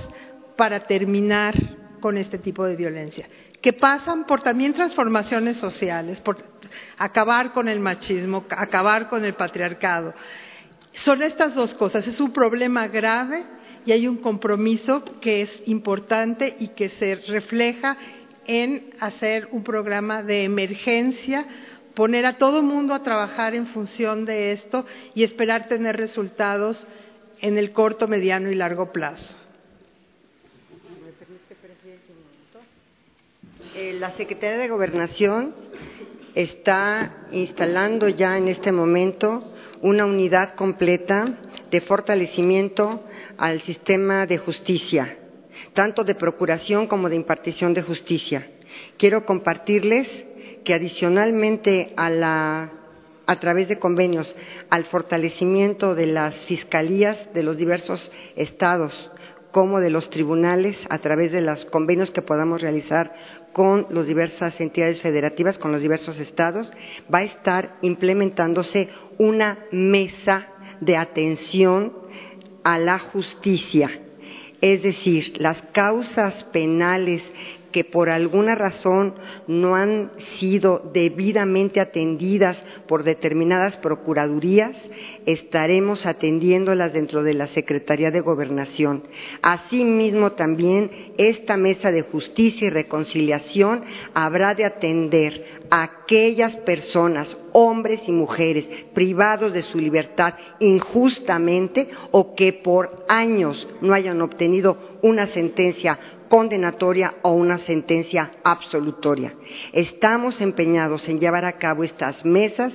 para terminar con este tipo de violencia, que pasan por también transformaciones sociales, por acabar con el machismo, acabar con el patriarcado. Son estas dos cosas. Es un problema grave y hay un compromiso que es importante y que se refleja en hacer un programa de emergencia, poner a todo mundo a trabajar en función de esto y esperar tener resultados en el corto, mediano y largo plazo. Eh, la Secretaría de Gobernación está instalando ya en este momento una unidad completa de fortalecimiento al sistema de justicia, tanto de procuración como de impartición de justicia. Quiero compartirles que adicionalmente a la a través de convenios al fortalecimiento de las fiscalías de los diversos estados como de los tribunales a través de los convenios que podamos realizar con las diversas entidades federativas, con los diversos estados, va a estar implementándose una mesa de atención a la justicia. Es decir, las causas penales que por alguna razón no han sido debidamente atendidas por determinadas procuradurías, estaremos atendiéndolas dentro de la Secretaría de Gobernación. Asimismo, también esta mesa de justicia y reconciliación habrá de atender a aquellas personas, hombres y mujeres, privados de su libertad injustamente o que por años no hayan obtenido una sentencia condenatoria o una sentencia absolutoria. Estamos empeñados en llevar a cabo estas mesas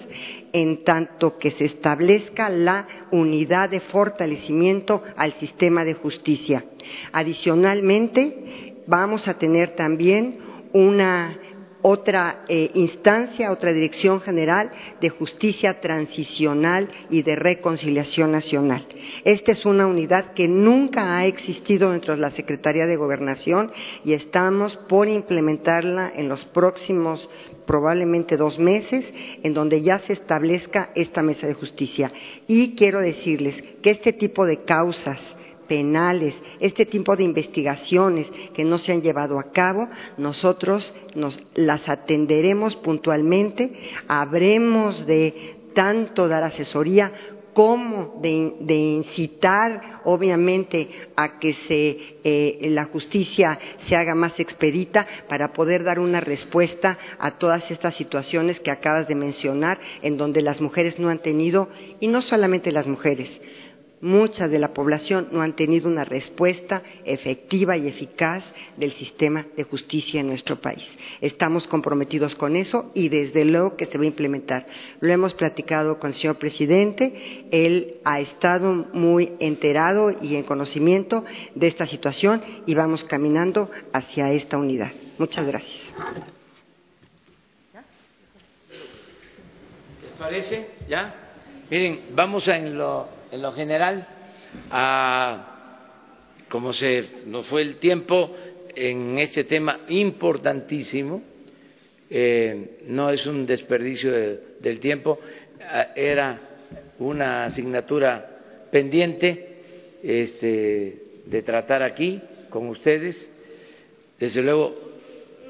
en tanto que se establezca la unidad de fortalecimiento al sistema de justicia. Adicionalmente, vamos a tener también una otra eh, instancia, otra dirección general de justicia transicional y de reconciliación nacional. Esta es una unidad que nunca ha existido dentro de la Secretaría de Gobernación y estamos por implementarla en los próximos probablemente dos meses, en donde ya se establezca esta mesa de justicia. Y quiero decirles que este tipo de causas penales, este tipo de investigaciones que no se han llevado a cabo, nosotros nos las atenderemos puntualmente, habremos de tanto dar asesoría como de, incitar, obviamente, a que se, eh, la justicia se haga más expedita para poder dar una respuesta a todas estas situaciones que acabas de mencionar, en donde las mujeres no han tenido, y no solamente las mujeres, mucha de la población no han tenido una respuesta efectiva y eficaz del sistema de justicia en nuestro país. Estamos comprometidos con eso y desde luego que se va a implementar. Lo hemos platicado con el señor presidente, él ha estado muy enterado y en conocimiento de esta situación y vamos caminando hacia esta unidad. Muchas gracias. ¿Les parece? ¿Ya? Miren, vamos en lo en lo general, como se nos fue el tiempo en este tema importantísimo, eh, no es un desperdicio del tiempo, era una asignatura pendiente este, de tratar aquí con ustedes. Desde luego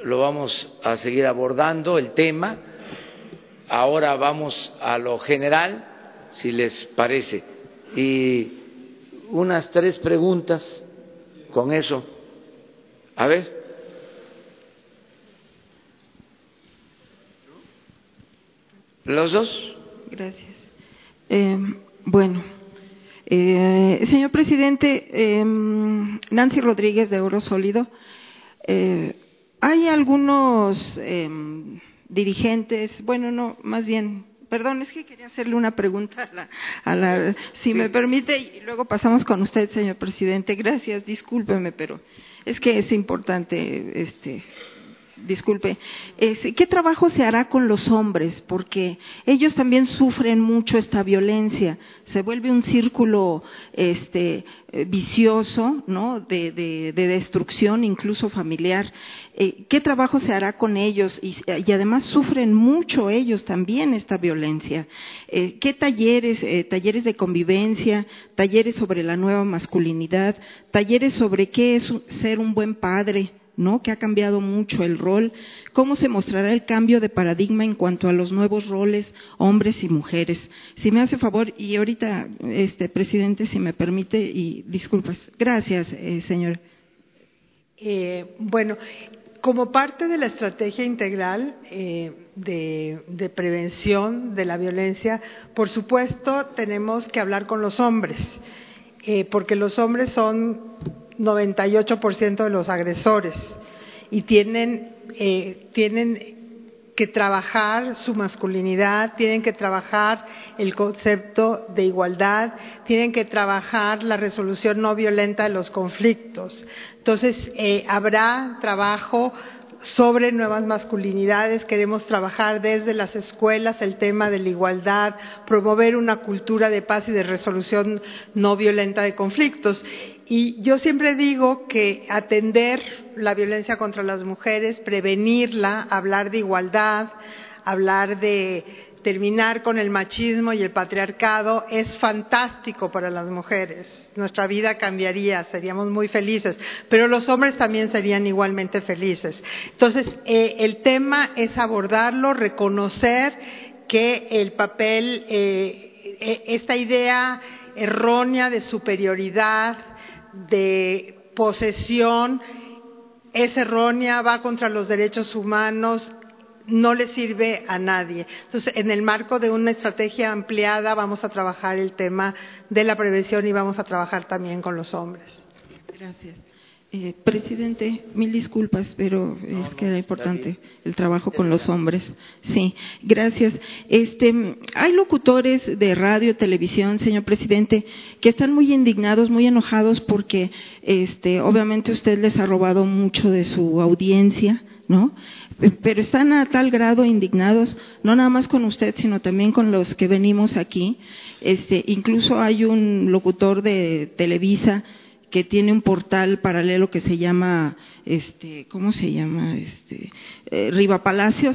lo vamos a seguir abordando el tema. Ahora vamos a lo general, si les parece y unas tres preguntas con eso. A ver. ¿Los dos? Gracias. Eh, bueno, eh, señor presidente, eh, Nancy Rodríguez de Oro Sólido, eh, hay algunos em, dirigentes, bueno, no, más bien Perdón, es que quería hacerle una pregunta a la, si me permite, y luego pasamos con usted, señor presidente. Gracias, discúlpeme, pero es que es importante este, disculpe, ¿qué trabajo se hará con los hombres? Porque ellos también sufren mucho esta violencia. Se vuelve un círculo este, eh, vicioso, ¿no? De, destrucción, incluso familiar. Eh, ¿Qué trabajo se hará con ellos? Y, además sufren mucho ellos también esta violencia. Eh, ¿Qué talleres, talleres de convivencia, talleres sobre la nueva masculinidad, talleres sobre qué es ser un buen padre? ¿No? que ha cambiado mucho el rol, cómo se mostrará el cambio de paradigma en cuanto a los nuevos roles, hombres y mujeres. Si me hace favor, y ahorita, este presidente, si me permite, y disculpas. Gracias, eh, señor. Eh, bueno, como parte de la estrategia integral eh, de, de, prevención de la violencia, por supuesto, tenemos que hablar con los hombres, porque los hombres son 98% de los agresores y tienen, eh, tienen que trabajar su masculinidad, tienen que trabajar el concepto de igualdad, tienen que trabajar la resolución no violenta de los conflictos. Entonces, eh, habrá trabajo sobre nuevas masculinidades, queremos trabajar desde las escuelas el tema de la igualdad, promover una cultura de paz y de resolución no violenta de conflictos. Y yo siempre digo que atender la violencia contra las mujeres, prevenirla, hablar de igualdad, hablar de terminar con el machismo y el patriarcado es fantástico para las mujeres. Nuestra vida cambiaría, seríamos muy felices, pero los hombres también serían igualmente felices. Entonces, eh, el tema es abordarlo, reconocer que el papel, eh, e, esta idea errónea de superioridad, de posesión, es errónea, va contra los derechos humanos, no le sirve a nadie. Entonces, en el marco de una estrategia ampliada vamos a trabajar el tema de la prevención y vamos a trabajar también con los hombres. Gracias. Eh, presidente, mil disculpas, pero es que era importante el trabajo con los hombres. Sí, gracias. Este, hay locutores de radio, televisión, señor presidente, que están muy indignados, muy enojados porque, este, obviamente usted les ha robado mucho de su audiencia, ¿no? Pero están a tal grado indignados, no nada más con usted, sino también con los que venimos aquí. Este, incluso hay un locutor de Televisa que tiene un portal paralelo que se llama, este, ¿cómo se llama? Este, eh, Riva Palacio,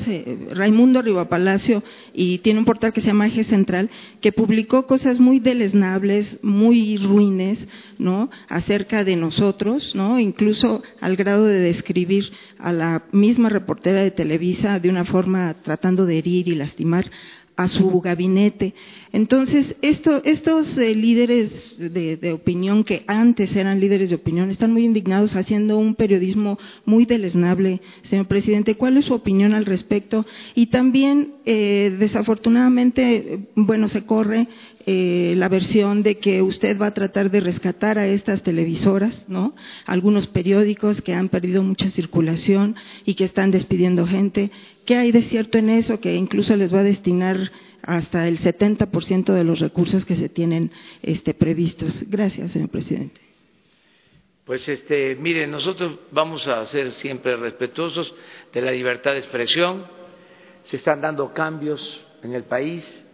Raimundo Riva Palacio, y tiene un portal que se llama Eje Central, que publicó cosas muy deleznables, muy ruines, ¿no? Acerca de nosotros, ¿no? Incluso al grado de describir a la misma reportera de Televisa de una forma tratando de herir y lastimar a su gabinete. Entonces, estos eh, líderes de, opinión, que antes eran líderes de opinión, están muy indignados haciendo un periodismo muy deleznable. Señor presidente, ¿cuál es su opinión al respecto? Y también, eh, desafortunadamente, bueno, se corre eh, la versión de que usted va a tratar de rescatar a estas televisoras, ¿no? Algunos periódicos que han perdido mucha circulación y que están despidiendo gente. ¿Qué hay de cierto en eso? Que incluso les va a destinar hasta el 70% de los recursos que se tienen este, previstos. Gracias, señor presidente. Pues este, mire, nosotros vamos a ser siempre respetuosos de la libertad de expresión. Se están dando cambios en el país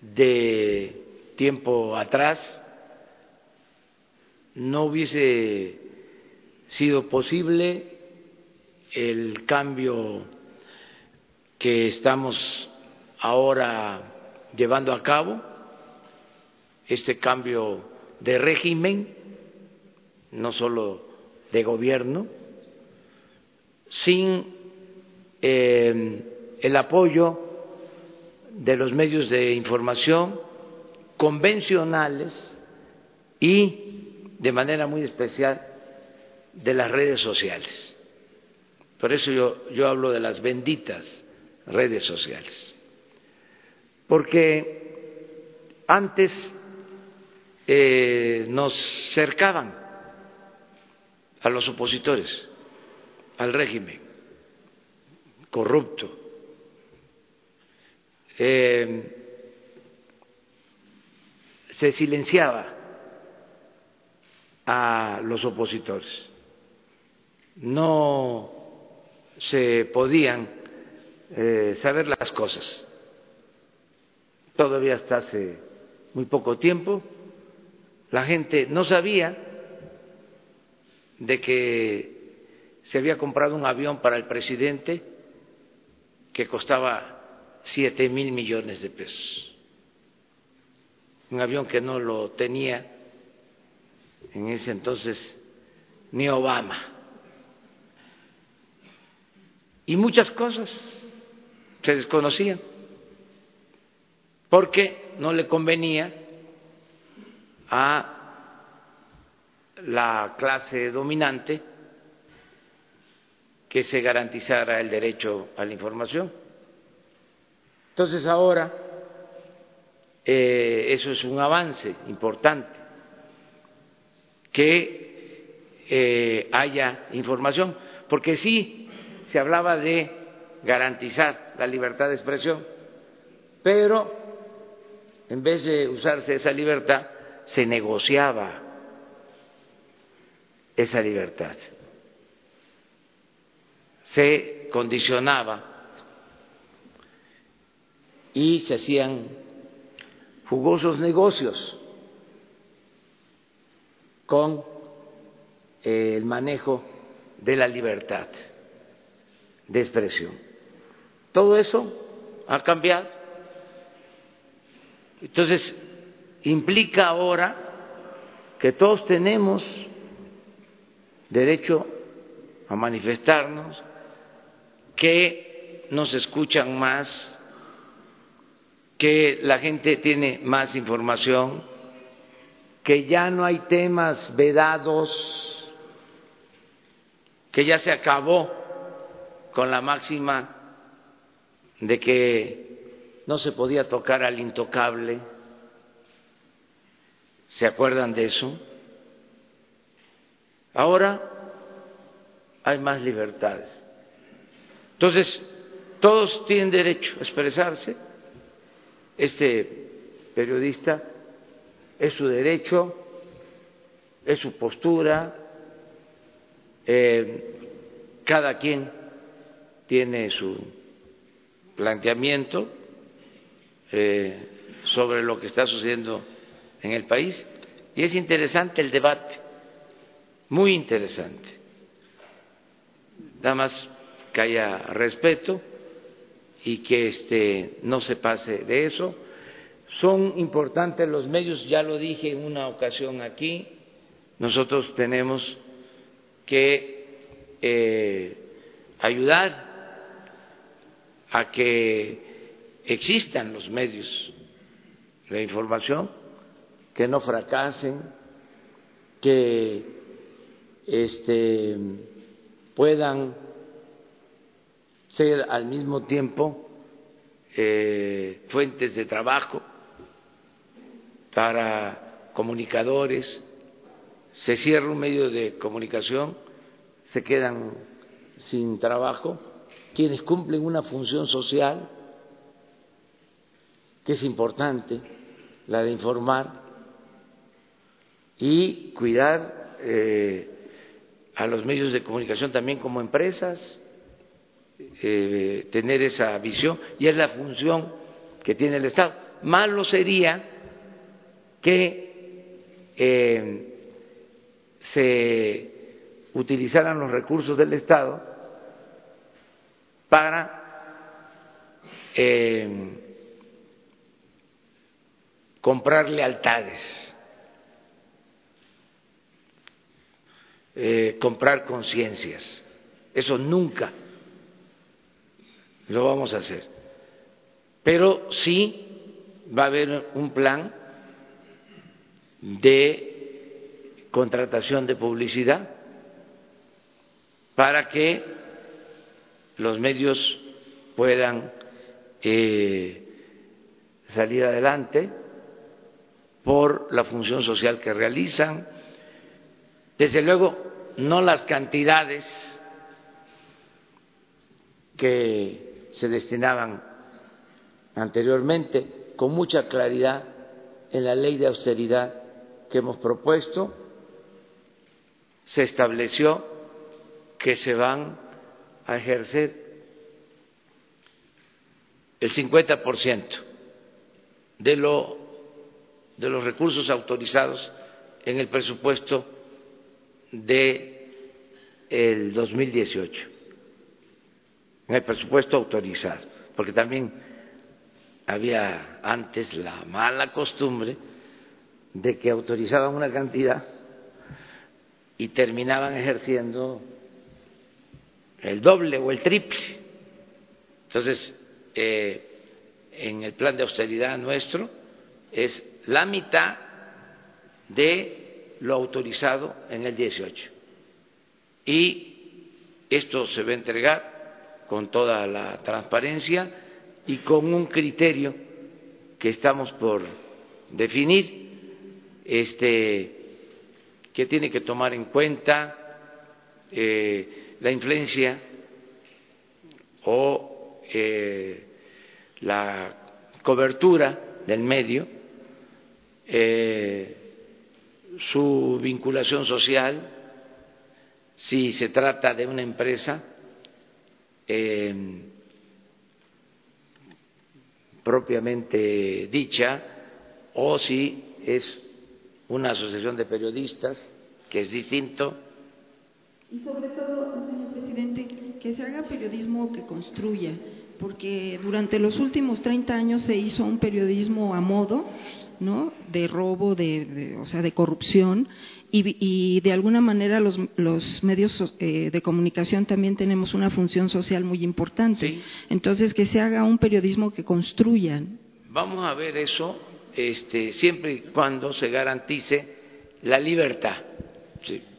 de tiempo atrás. No hubiese sido posible el cambio que estamos ahora llevando a cabo este cambio de régimen, no solo de gobierno, sin eh, el apoyo de los medios de información convencionales y de manera muy especial de las redes sociales. Por eso yo, yo hablo de las benditas redes sociales porque antes eh, nos cercaban a los opositores, al régimen corrupto. Eh, se silenciaba a los opositores. No se podían eh, saber las cosas todavía hasta hace muy poco tiempo, la gente no sabía de que se había comprado un avión para el presidente que costaba siete mil millones de pesos. Un avión que no lo tenía en ese entonces ni Obama. Y muchas cosas se desconocían porque no le convenía a la clase dominante que se garantizara el derecho a la información. Entonces ahora eh, eso es un avance importante, que eh, haya información, porque sí se hablaba de garantizar la libertad de expresión, pero en vez de usarse esa libertad, se negociaba esa libertad, se condicionaba y se hacían jugosos negocios con el manejo de la libertad de expresión. Todo eso ha cambiado. Entonces, implica ahora que todos tenemos derecho a manifestarnos, que nos escuchan más, que la gente tiene más información, que ya no hay temas vedados, que ya se acabó con la máxima de que no se podía tocar al intocable. ¿Se acuerdan de eso? Ahora hay más libertades. Entonces, todos tienen derecho a expresarse. Este periodista es su derecho, es su postura, eh, cada quien tiene su planteamiento eh, sobre lo que está sucediendo en el país y es interesante el debate, muy interesante. Nada más que haya respeto y que este, no se pase de eso. Son importantes los medios, ya lo dije en una ocasión aquí, nosotros tenemos que eh, ayudar a que existan los medios de información, que no fracasen, que este, puedan ser al mismo tiempo eh, fuentes de trabajo para comunicadores. Se cierra un medio de comunicación, se quedan sin trabajo quienes cumplen una función social que es importante, la de informar y cuidar eh, a los medios de comunicación también como empresas, eh, tener esa visión y es la función que tiene el Estado. Malo sería que eh, se utilizaran los recursos del Estado para eh, comprar lealtades, eh, comprar conciencias. Eso nunca lo vamos a hacer. Pero sí va a haber un plan de contratación de publicidad para que los medios puedan eh, salir adelante por la función social que realizan. Desde luego, no las cantidades que se destinaban anteriormente, con mucha claridad en la ley de austeridad que hemos propuesto, se estableció que se van a ejercer el 50% de, lo, de los recursos autorizados en el presupuesto de el 2018, en el presupuesto autorizado, porque también había antes la mala costumbre de que autorizaban una cantidad y terminaban ejerciendo el doble o el triple. Entonces, eh, en el plan de austeridad nuestro es la mitad de lo autorizado en el 18. Y esto se va a entregar con toda la transparencia y con un criterio que estamos por definir, este, que tiene que tomar en cuenta eh, la influencia o eh, la cobertura del medio, eh, su vinculación social, si se trata de una empresa eh, propiamente dicha o si es una asociación de periodistas, que es distinto, y sobre todo, señor presidente, que se haga periodismo que construya, porque durante los últimos 30 años se hizo un periodismo a modo, ¿no? De robo, de, o sea, de corrupción, y, de alguna manera los, los medios eh, de comunicación también tenemos una función social muy importante. Entonces, que se haga un periodismo que construya. Vamos a ver eso este, siempre y cuando se garantice la libertad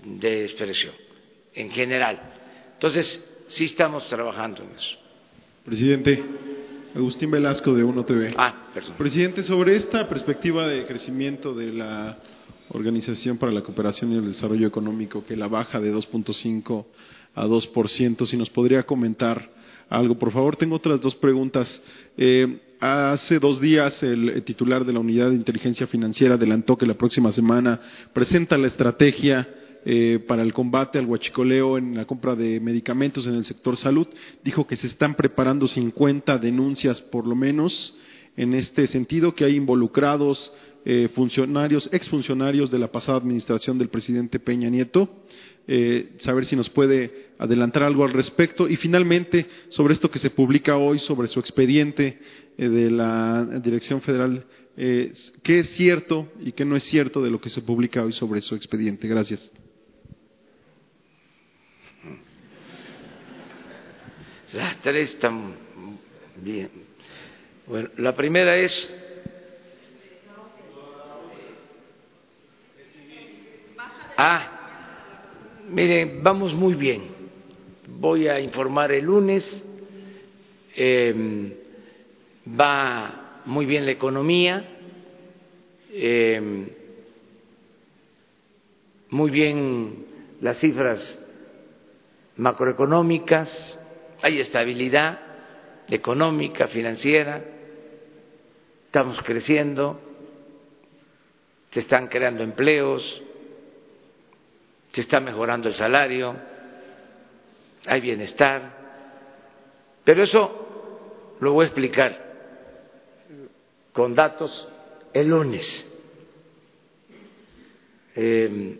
de expresión en general. Entonces, sí estamos trabajando en eso. Presidente, Agustín Velasco de Uno TV. Ah, perdón. Presidente, sobre esta perspectiva de crecimiento de la Organización para la Cooperación y el Desarrollo Económico, que la baja de 2.5 a 2%, si nos podría comentar algo, por favor. Tengo otras dos preguntas. Eh, hace dos días el titular de la Unidad de Inteligencia Financiera adelantó que la próxima semana presenta la estrategia eh, para el combate al huachicoleo en la compra de medicamentos en el sector salud. Dijo que se están preparando 50 denuncias por lo menos en este sentido, que hay involucrados eh, funcionarios, exfuncionarios de la pasada administración del presidente Peña Nieto. Eh, saber si nos puede adelantar algo al respecto. Y finalmente, sobre esto que se publica hoy, sobre su expediente de la Dirección Federal, ¿qué es cierto y qué no es cierto de lo que se publica hoy sobre su expediente? Gracias. Las tres están bien. Bueno, la primera es Ah, miren, vamos muy bien. Voy a informar el lunes. Em, va muy bien la economía. Em, muy bien las cifras macroeconómicas hay estabilidad económica, financiera, estamos creciendo, se están creando empleos, se está mejorando el salario, hay bienestar, pero eso lo voy a explicar con datos el lunes. Eh,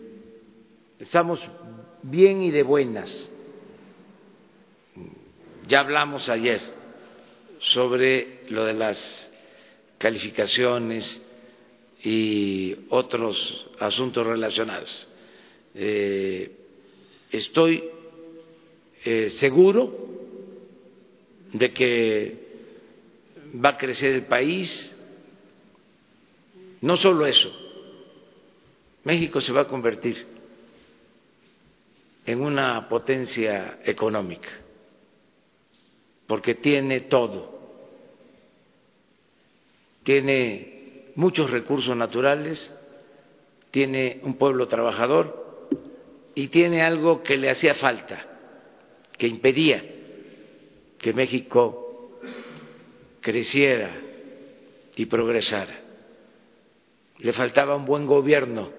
estamos bien y de buenas ya hablamos ayer sobre lo de las calificaciones y otros asuntos relacionados. Eh, estoy eh, seguro de que va a crecer el país. No solo eso, México se va a convertir en una potencia económica porque tiene todo. Tiene muchos recursos naturales, tiene un pueblo trabajador y tiene algo que le hacía falta, que impedía que México creciera y progresara. Le faltaba un buen gobierno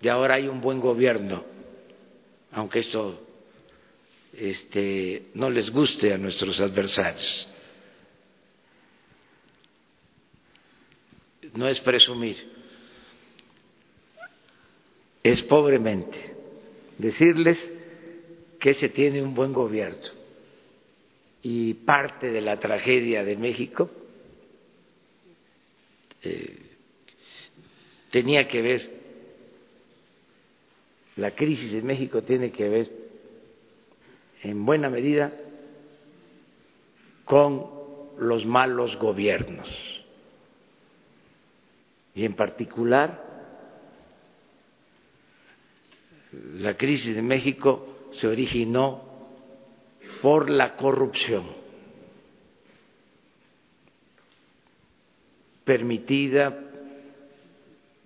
y ahora hay un buen gobierno, aunque esto este, no les guste a nuestros adversarios. No es presumir, es pobremente decirles que se tiene un buen gobierno y parte de la tragedia de México eh, tenía que ver, la crisis de México tiene que ver en buena medida con los malos gobiernos. Y en particular la crisis de México se originó por la corrupción permitida,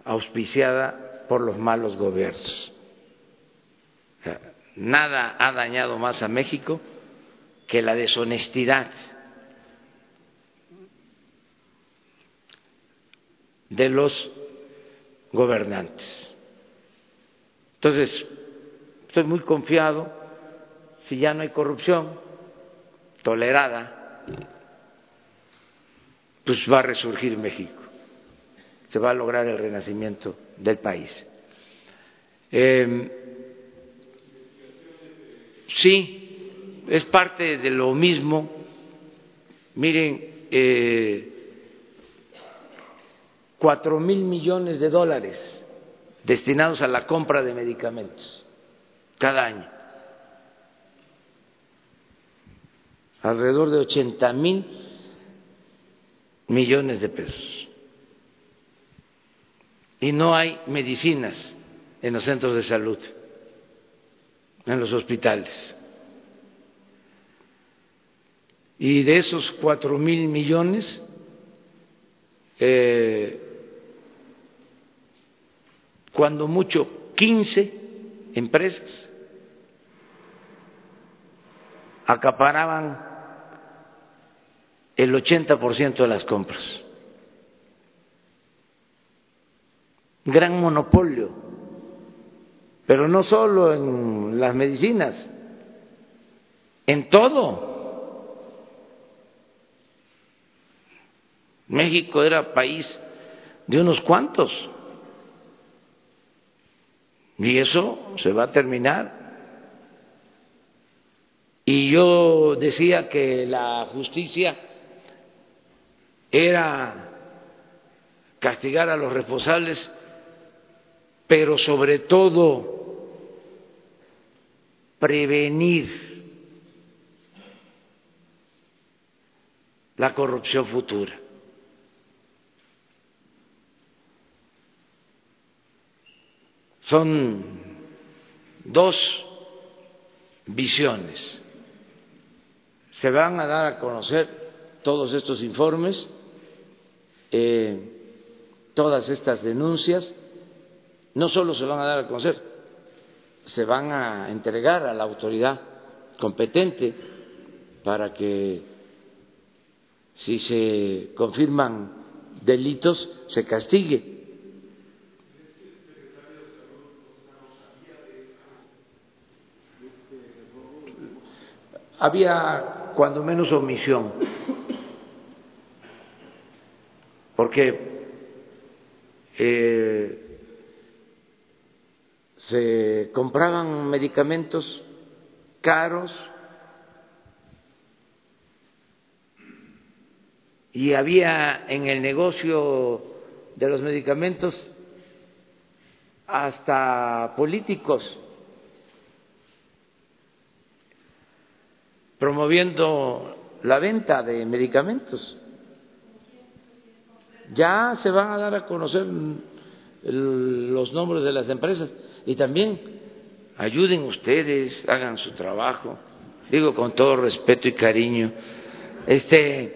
auspiciada por los malos gobiernos nada ha dañado más a México que la deshonestidad de los gobernantes. Entonces, estoy muy confiado, si ya no hay corrupción tolerada, pues va a resurgir México, se va a lograr el renacimiento del país. Eh, Sí, es parte de lo mismo Miren, eh, cuatro mil millones de dólares destinados a la compra de medicamentos cada año. Alrededor de 80 mil millones de pesos. Y no hay medicinas en los centros de salud, en los hospitales. Y de esos cuatro mil millones, eh, cuando mucho 15 empresas acaparaban el 80% de las compras. Gran monopolio, pero no solo en las medicinas, en todo. México era país de unos cuantos. Y eso se va a terminar. Y yo decía que la justicia era castigar a los responsables, pero sobre todo prevenir la corrupción futura. Son dos visiones. Se van a dar a conocer todos estos informes, eh, todas estas denuncias, no solo se van a dar a conocer, se van a entregar a la autoridad competente para que si se confirman delitos se castigue. Había cuando menos omisión, porque eh, se compraban medicamentos caros y había en el negocio de los medicamentos hasta políticos promoviendo la venta de medicamentos. Ya se van a dar a conocer los nombres de las empresas y también ayuden ustedes, hagan su trabajo, digo con todo respeto y cariño. Este,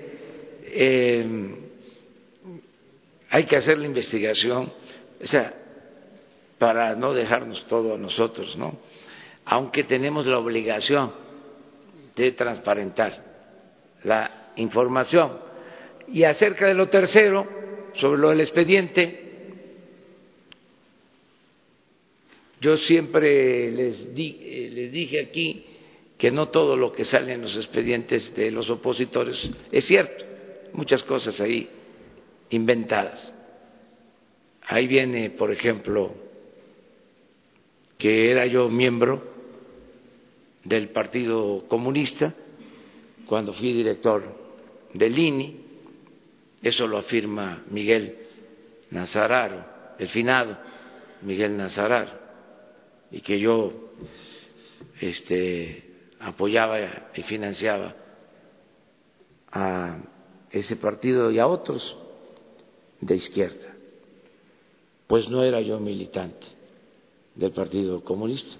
eh, hay que hacer la investigación, o sea, para no dejarnos todo a nosotros, ¿no? Aunque tenemos la obligación de transparentar la información. Y acerca de lo tercero, sobre lo del expediente, yo siempre les, di, eh, les dije aquí que no todo lo que sale en los expedientes de los opositores es cierto, muchas cosas ahí inventadas. Ahí viene, por ejemplo, que era yo miembro del Partido Comunista cuando fui director del INI, eso lo afirma Miguel Nazararo, el finado Miguel Nazararo, y que yo este, apoyaba y financiaba a ese partido y a otros de izquierda. Pues no era yo militante del Partido Comunista,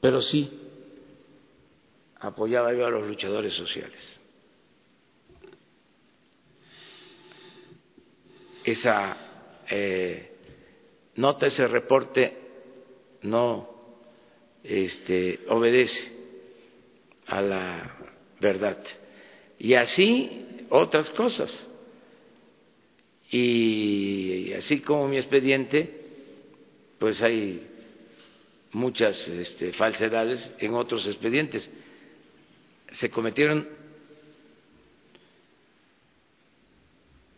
pero sí apoyaba yo a los luchadores sociales. Esa eh, nota, ese reporte no este, obedece a la verdad. Y así otras cosas. Y así como mi expediente, pues hay muchas este, falsedades en otros expedientes se cometieron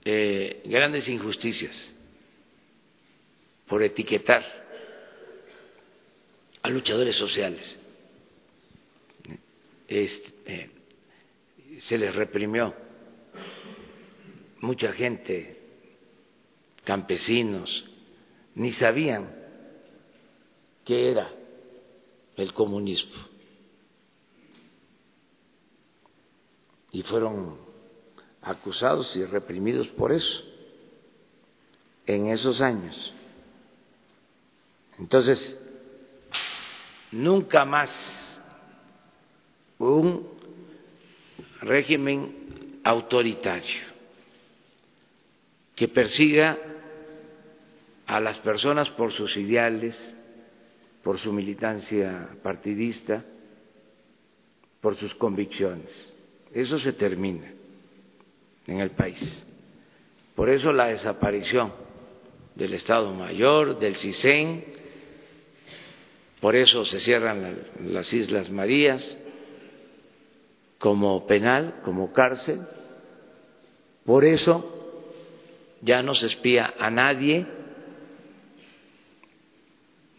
eh, grandes injusticias por etiquetar luchadores sociales. Este, eh, se les reprimió mucha gente, campesinos, ni sabían qué era el comunismo. Y fueron acusados y reprimidos por eso en esos años. Entonces, nunca más un régimen autoritario que persiga a las personas por sus ideales, por su militancia partidista, por sus convicciones. Eso se termina en el país. Por eso la desaparición del Estado Mayor, del CISEN, por eso se cierran las Islas Marías como penal, como cárcel, por eso ya no se espía a nadie,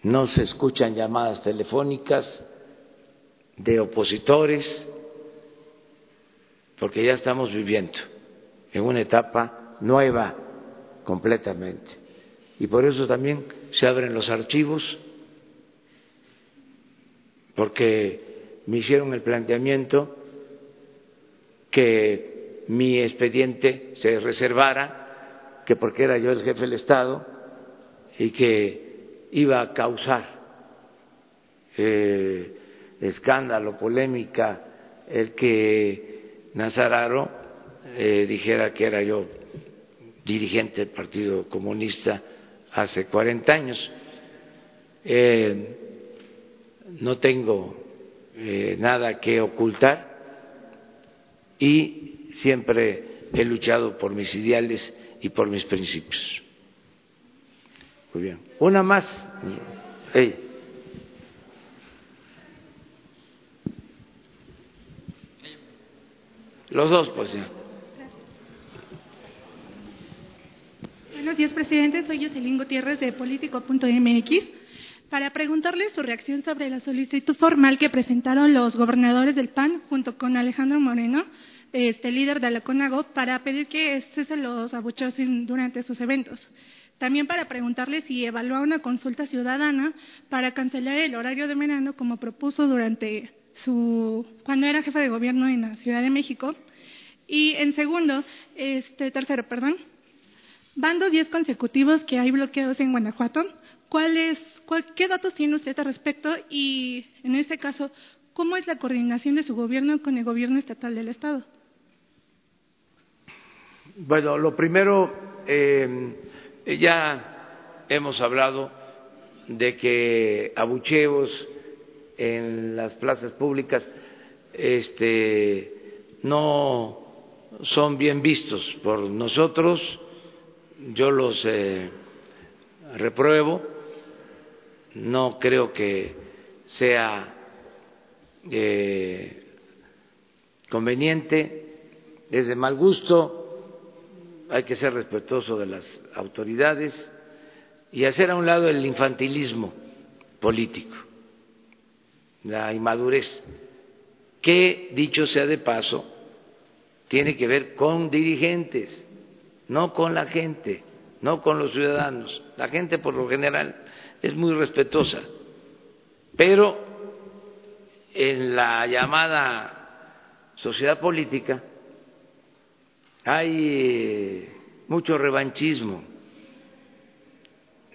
no se escuchan llamadas telefónicas de opositores, porque ya estamos viviendo en una etapa nueva completamente. Y por eso también se abren los archivos, porque me hicieron el planteamiento que mi expediente se reservara, que porque era yo el jefe del Estado y que iba a causar eh, escándalo, polémica, el que Nazararo eh, dijera que era yo dirigente del Partido Comunista hace 40 años. Eh, no tengo nada que ocultar y siempre he luchado por mis ideales y por mis principios. Muy bien. Una más. Los dos, pues ya. Buenos días, presidente. Soy Jocelyn Gutiérrez de Político.mx para preguntarle su reacción sobre la solicitud formal que presentaron los gobernadores del PAN junto con Alejandro Moreno, este líder de la CONAGO, para pedir que cesen los abucheos durante sus eventos. También para preguntarle si evalúa una consulta ciudadana para cancelar el horario de verano como propuso durante su cuando era jefe de gobierno en la Ciudad de México. Y en segundo, este tercero, perdón, van dos días consecutivos que hay bloqueos en Guanajuato ¿Qué datos tiene usted al respecto? Y, en este caso, ¿cómo es la coordinación de su gobierno con el gobierno estatal del Estado? Bueno, lo primero, eh, ya hemos hablado de que abucheos en las plazas públicas este, no son bien vistos por nosotros, yo los eh, repruebo no creo que sea eh, conveniente, es de mal gusto, hay que ser respetuoso de las autoridades y hacer a un lado el infantilismo político, la inmadurez, que, dicho sea de paso, tiene que ver con dirigentes, no con la gente, no con los ciudadanos. La gente, por lo general, es muy respetuosa, pero en la llamada sociedad política hay eh, mucho revanchismo,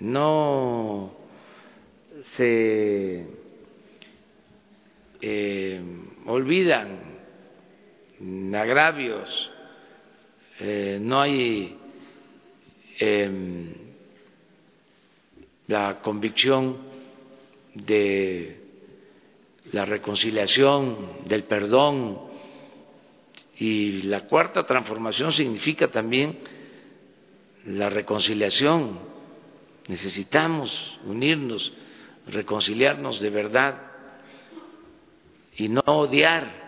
no se eh, olvidan agravios, eh, no hay em, la convicción de la reconciliación, del perdón. Y la cuarta transformación significa también la reconciliación. Necesitamos unirnos, reconciliarnos de verdad y no odiar.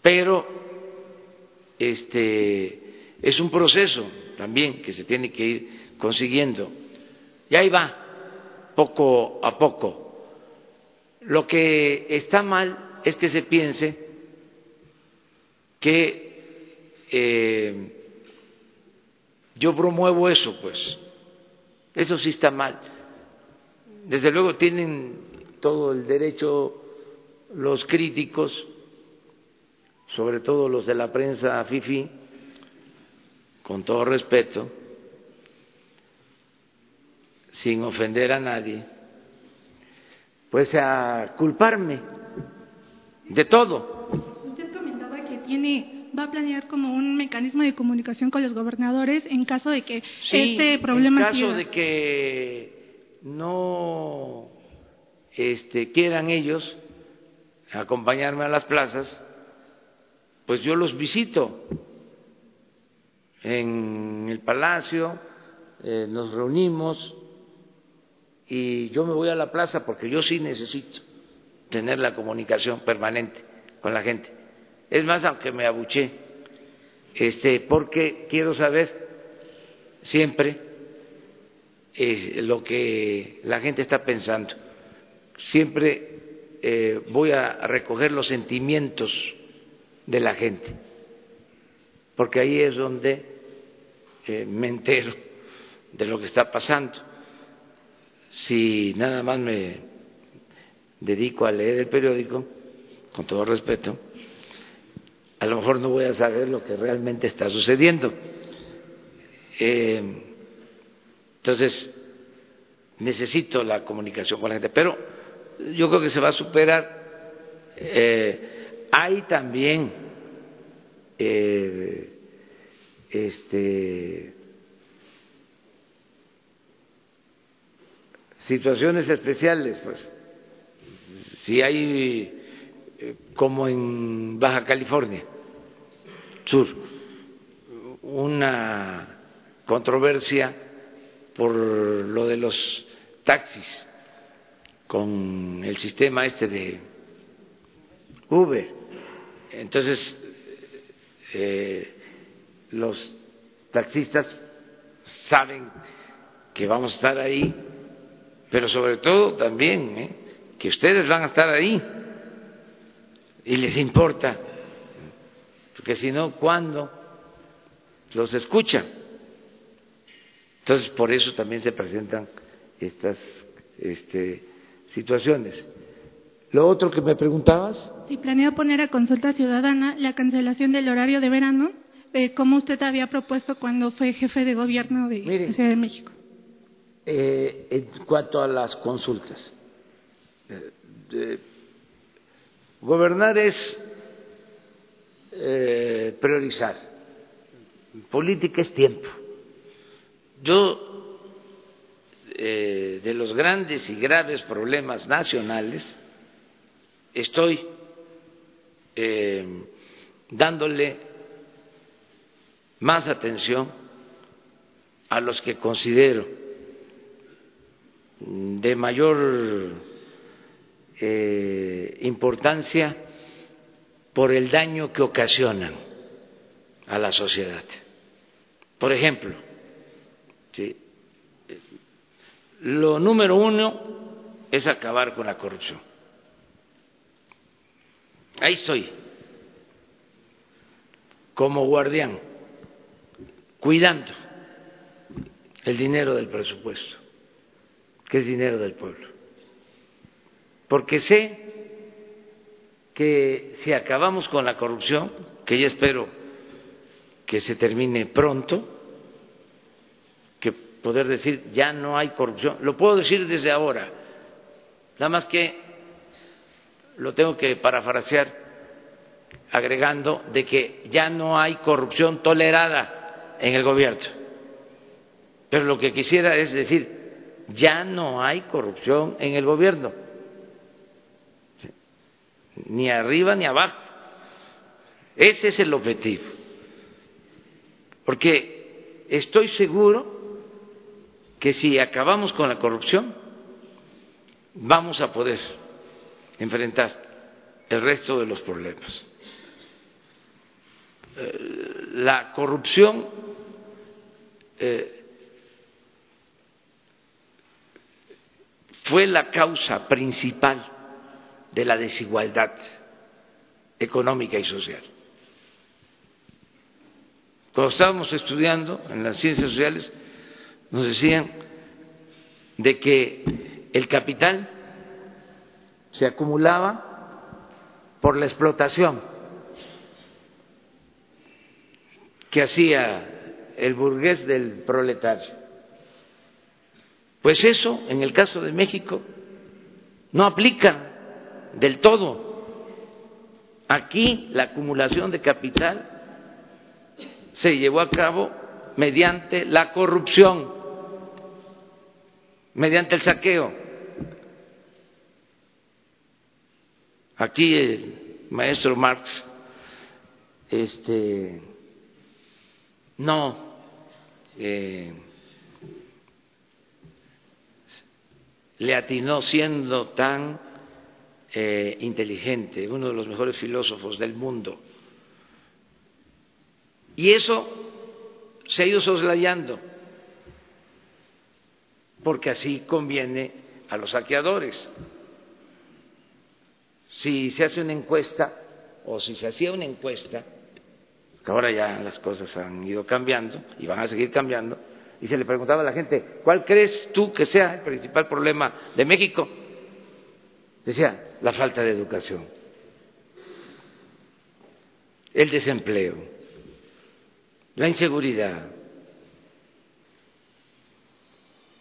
Pero este es un proceso también que se tiene que ir consiguiendo. Y ahí va, poco a poco. Lo que está mal es que se piense que eh, yo promuevo eso, pues. Eso sí está mal. Desde luego tienen todo el derecho los críticos, sobre todo los de la prensa FIFI, con todo respeto, sin ofender a nadie, pues a culparme de todo. Usted comentaba que tiene va a planear como un mecanismo de comunicación con los gobernadores en caso de que este problema en caso de que no este, quieran ellos acompañarme a las plazas, pues yo los visito en el palacio, eh, nos reunimos y yo me voy a la plaza porque yo sí necesito tener la comunicación permanente con la gente. Es más, aunque me abuché, este, porque quiero saber siempre lo que la gente está pensando. Siempre eh, voy a recoger los sentimientos de la gente, porque ahí es donde eh, me entero de lo que está pasando. Si nada más me dedico a leer el periódico, con todo respeto, a lo mejor no voy a saber lo que realmente está sucediendo. Eh, entonces, necesito la comunicación con la gente, pero yo creo que se va a superar. Eh, hay también eh, este, situaciones especiales, pues, si hay como en Baja California Sur, una controversia por lo de los taxis con el sistema este de Uber. Entonces, eh, los taxistas saben que vamos a estar ahí, pero sobre todo también ¿eh? que ustedes van a estar ahí y les importa, porque si no, ¿cuándo los escuchan? Entonces, por eso también se presentan estas este, situaciones. Lo otro que me preguntabas. Si planea poner a consulta ciudadana la cancelación del horario de verano, eh, como usted había propuesto cuando fue jefe de gobierno de Ciudad de México. Eh, en cuanto a las consultas, eh, Gobernar es eh, priorizar. Política es tiempo. Yo, de los grandes y graves problemas nacionales, estoy dándole más atención a los que considero de mayor eh, importancia por el daño que ocasionan a la sociedad. Por ejemplo, lo número uno es acabar con la corrupción. Ahí estoy, como guardián, cuidando el dinero del presupuesto, que es dinero del pueblo porque sé que si acabamos con la corrupción, que ya espero que se termine pronto, que poder decir ya no hay corrupción, lo puedo decir desde ahora, nada más que lo tengo que parafrasear agregando de que ya no hay corrupción tolerada en el gobierno. Pero lo que quisiera es decir, ya no hay corrupción en el gobierno ni arriba ni abajo. Ese es el objetivo. Porque estoy seguro que si acabamos con la corrupción, vamos a poder enfrentar el resto de los problemas. Eh, la corrupción eh, fue la causa principal de la desigualdad económica y social. Cuando estábamos estudiando en las ciencias sociales, nos decían de que el capital se acumulaba por la explotación que hacía el burgués del proletario. Pues eso, en el caso de México, no aplica del todo. Aquí la acumulación de capital se llevó a cabo mediante la corrupción, mediante el saqueo. Aquí el maestro Marx este, no eh, le atinó siendo tan eh, inteligente, uno de los mejores filósofos del mundo. Y eso se ha ido soslayando, porque así conviene a los saqueadores. Si se hace una encuesta, o si se hacía una encuesta, que ahora ya las cosas han ido cambiando y van a seguir cambiando, y se le preguntaba a la gente, ¿cuál crees tú que sea el principal problema de México? Decía, la falta de educación, el desempleo, la inseguridad.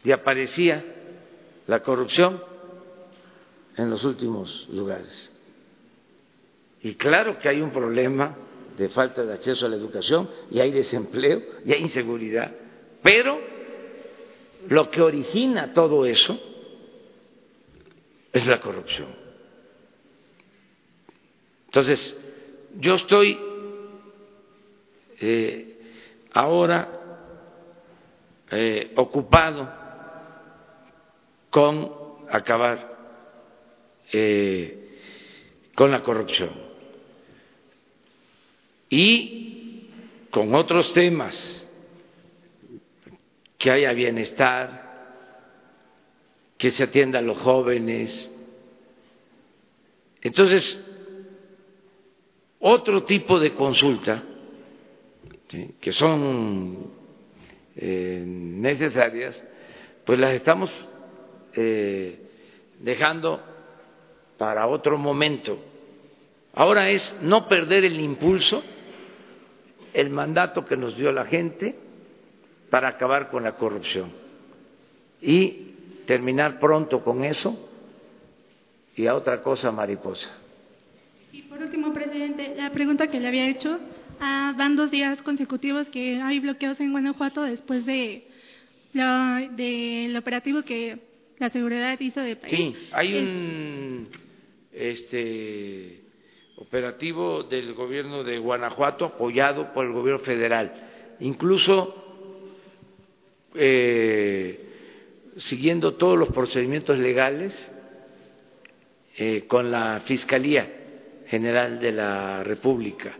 Y aparecía la corrupción en los últimos lugares. Y claro que hay un problema de falta de acceso a la educación y hay desempleo y hay inseguridad. Pero lo que origina todo eso es la corrupción. Entonces, yo estoy eh, ahora eh, ocupado con acabar eh, con la corrupción y con otros temas que haya bienestar, que se atienda a los jóvenes. Entonces, otro tipo de consulta, que son eh, necesarias, pues las estamos eh, dejando para otro momento. Ahora es no perder el impulso, el mandato que nos dio la gente, para acabar con la corrupción y terminar pronto con eso y a otra cosa mariposa. Y por último, presidente, la pregunta que le había hecho, ah, van dos días consecutivos que hay bloqueos en Guanajuato después de del operativo que la seguridad hizo de país. Sí, hay un este operativo del gobierno de Guanajuato apoyado por el gobierno federal. Incluso eh, siguiendo todos los procedimientos legales eh, con la Fiscalía General de la República.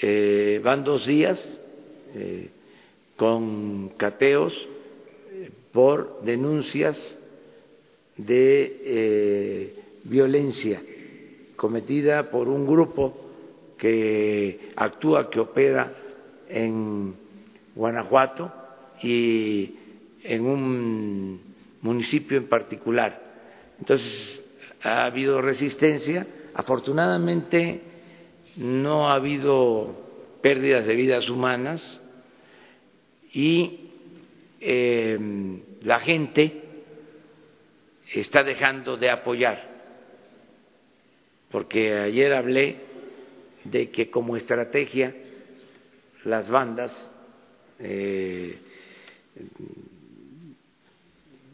Eh, van dos días con cateos por denuncias de violencia cometida por un grupo que actúa, que opera en Guanajuato y en un municipio en particular. Entonces, ha habido resistencia. Afortunadamente, no ha habido pérdidas de vidas humanas y em, la gente está dejando de apoyar, porque ayer hablé de que como estrategia las bandas eh,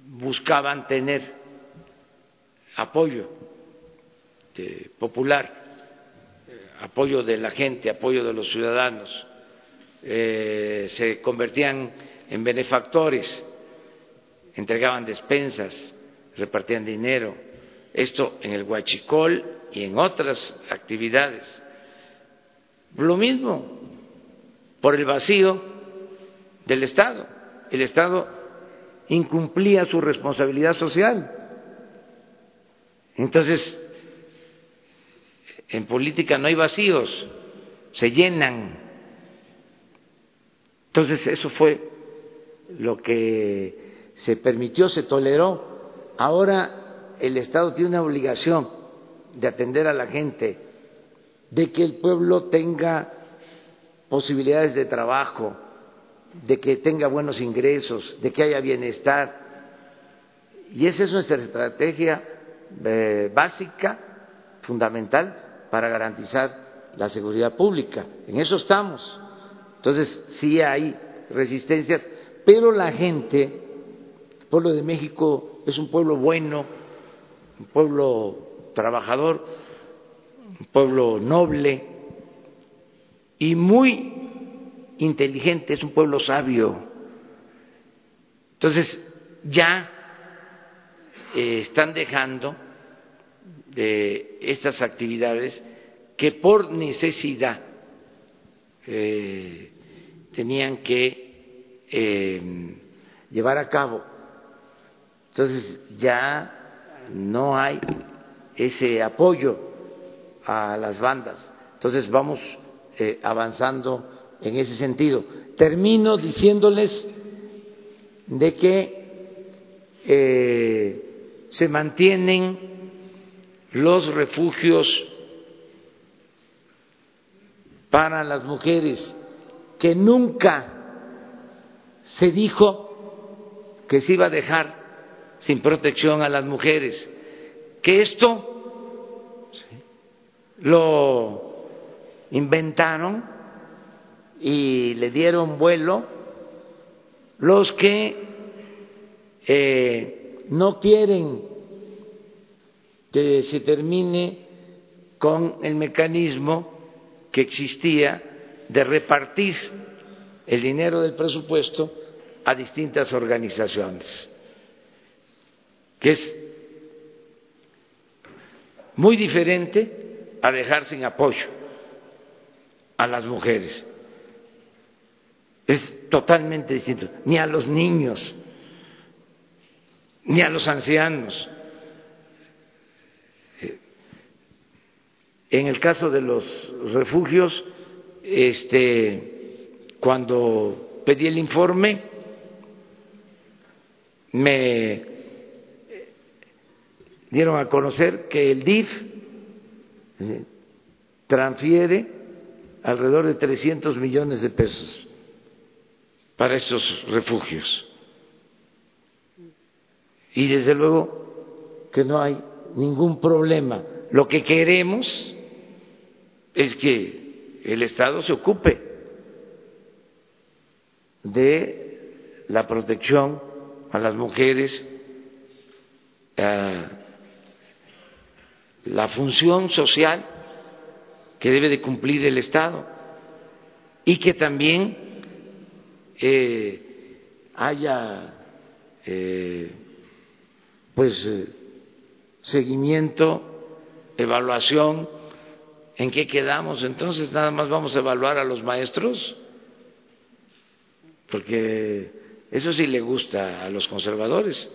buscaban tener apoyo popular, apoyo de la gente, apoyo de los ciudadanos, eh, se convertían en benefactores, entregaban despensas, repartían dinero, esto en el huachicol y en otras actividades. Lo mismo por el vacío del Estado. El Estado incumplía su responsabilidad social. Entonces, en política no hay vacíos, se llenan. Entonces, eso fue lo que se permitió, se toleró. Ahora el Estado tiene una obligación de atender a la gente, de que el pueblo tenga posibilidades de trabajo, de que tenga buenos ingresos, de que haya bienestar. Y esa es nuestra estrategia eh, básica, fundamental, para garantizar la seguridad pública. En eso estamos. Entonces, sí hay resistencias, pero la gente, el pueblo de México es un pueblo bueno, un pueblo trabajador, un pueblo noble y muy inteligente, es un pueblo sabio. Entonces, ya eh, están dejando de estas actividades que por necesidad eh, tenían que eh, llevar a cabo. Entonces ya no hay ese apoyo a las bandas. Entonces vamos avanzando en ese sentido. Termino diciéndoles de que se mantienen los refugios para las mujeres, que nunca se dijo que se iba a dejar sin protección a las mujeres, que esto lo inventaron y le dieron vuelo los que eh, no quieren que se termine con el mecanismo que existía de repartir el dinero del presupuesto a distintas organizaciones, que es muy diferente a dejar sin apoyo a las mujeres. Es totalmente distinto, ni a los niños, ni a los ancianos. En el caso de los refugios, este, cuando pedí el informe, me dieron a conocer que el DIF transfiere alrededor de 300 millones de pesos para estos refugios. Y desde luego que no hay ningún problema. Lo que queremos es que el Estado se ocupe de la protección a las mujeres, la función social que debe de cumplir el Estado y que también eh, haya eh, pues eh, seguimiento, evaluación ¿En qué quedamos? Entonces nada más vamos a evaluar a los maestros, porque eso sí le gusta a los conservadores,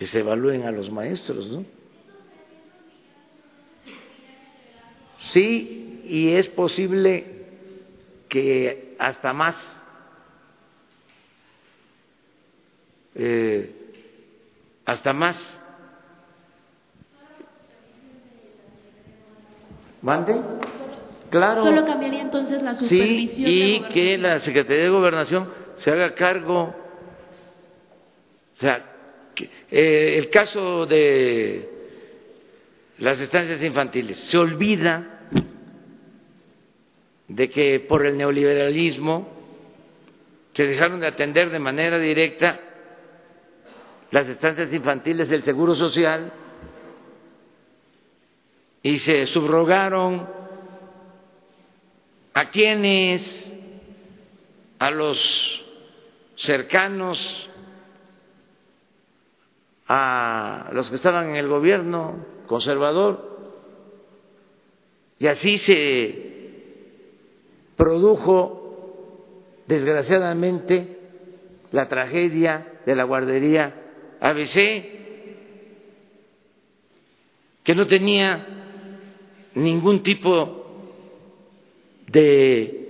que se evalúen a los maestros, ¿no? Sí, y es posible que hasta más. Eh, hasta más ¿Mande? Claro. Solo cambiaría entonces la supervisión. Sí, y que la Secretaría de Gobernación se haga cargo. O sea, eh, el caso de las estancias infantiles se olvida de que por el neoliberalismo se dejaron de atender de manera directa las estancias infantiles del Seguro Social y se subrogaron a quienes, a los cercanos, a los que estaban en el gobierno conservador, y así se produjo, desgraciadamente, la tragedia de la guardería ABC, que no tenía ningún tipo de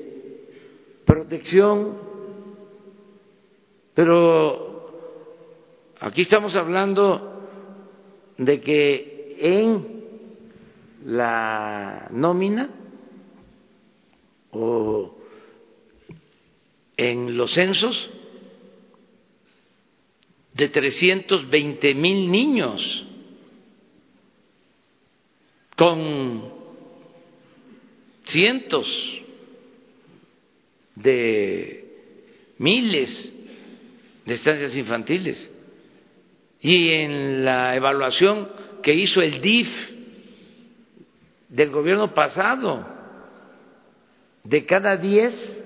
protección, pero aquí estamos hablando de que en la nómina o en los censos de 320 mil niños con cientos de miles de estancias infantiles. Y en la evaluación que hizo el DIF del gobierno pasado, de cada diez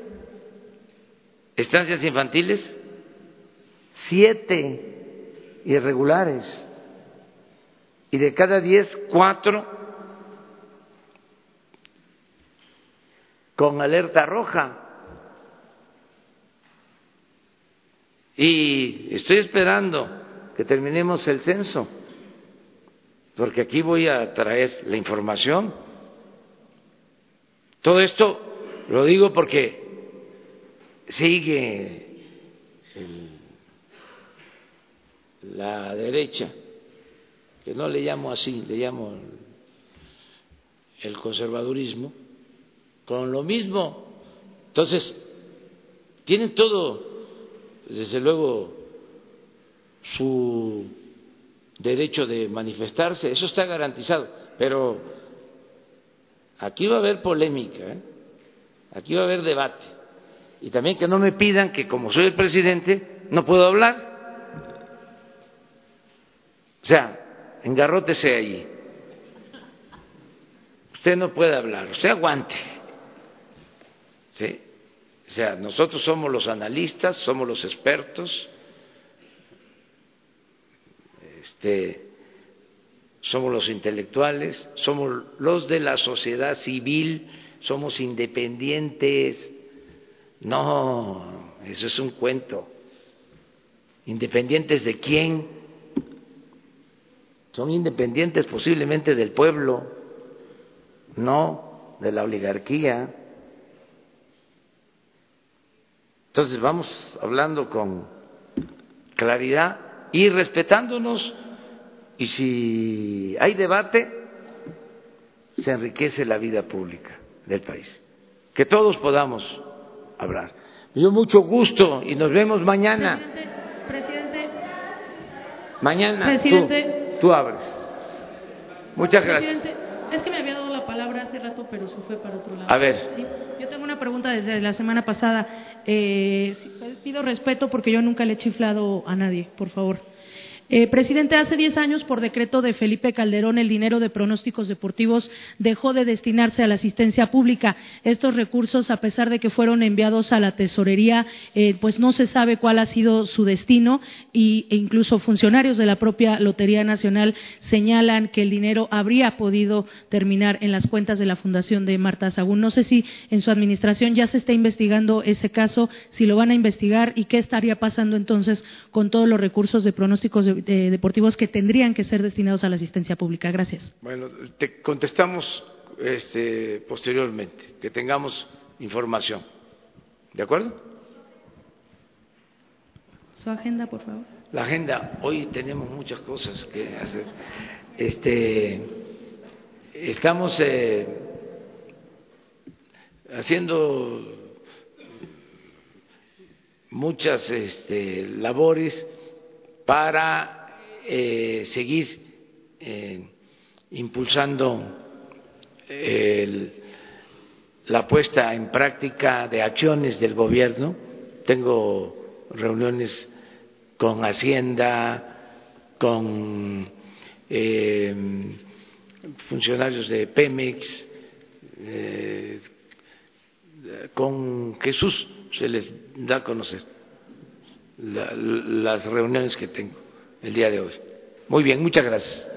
estancias infantiles, siete irregulares y de cada diez, cuatro con alerta roja. Y estoy esperando que terminemos el censo, porque aquí voy a traer la información. Todo esto lo digo porque sigue la derecha, que no le llamo así, le llamo el conservadurismo, con lo mismo. Entonces, tienen todo, desde luego, su derecho de manifestarse, eso está garantizado, pero aquí va a haber polémica, ¿eh? Aquí va a haber debate. Y también que no me pidan que como soy el presidente no puedo hablar. O sea, engarrótese ahí. Usted no puede hablar, usted aguante. ¿Sí? O sea, nosotros somos los analistas, somos los expertos, este, somos los intelectuales, somos los de la sociedad civil, somos independientes. No, eso es un cuento. ¿Independientes de quién? son independientes posiblemente del pueblo, no de la oligarquía. Entonces vamos hablando con claridad y respetándonos y si hay debate, se enriquece la vida pública del país. Que todos podamos hablar. Me dio mucho gusto y nos vemos mañana. Presidente, mañana. Presidente, Tú abres. Muchas gracias. Es que me había dado la palabra hace rato, pero se fue para otro lado. A ver. Yo tengo una pregunta desde la semana pasada. Eh, pido respeto porque yo nunca le he chiflado a nadie, por favor. Eh, presidente, hace 10 años, por decreto de Felipe Calderón, el dinero de pronósticos deportivos dejó de destinarse a la asistencia pública. Estos recursos, a pesar de que fueron enviados a la tesorería, eh, pues no se sabe cuál ha sido su destino y, e incluso funcionarios de la propia Lotería Nacional señalan que el dinero habría podido terminar en las cuentas de la Fundación de Marta Sagún. No sé si en su administración ya se está investigando ese caso, si lo van a investigar y qué estaría pasando entonces con todos los recursos de pronósticos de eh, deportivos que tendrían que ser destinados a la asistencia pública. Gracias. Bueno, te contestamos este, posteriormente, que tengamos información. ¿De acuerdo? Su agenda, por favor. La agenda, hoy tenemos muchas cosas que hacer. Este, estamos eh, haciendo muchas este, labores para eh, seguir eh, impulsando la puesta en práctica de acciones del gobierno. Tengo reuniones con Hacienda, con eh, funcionarios de Pemex, con Jesús se les da a conocer las reuniones que tengo el día de hoy. Muy bien, muchas gracias.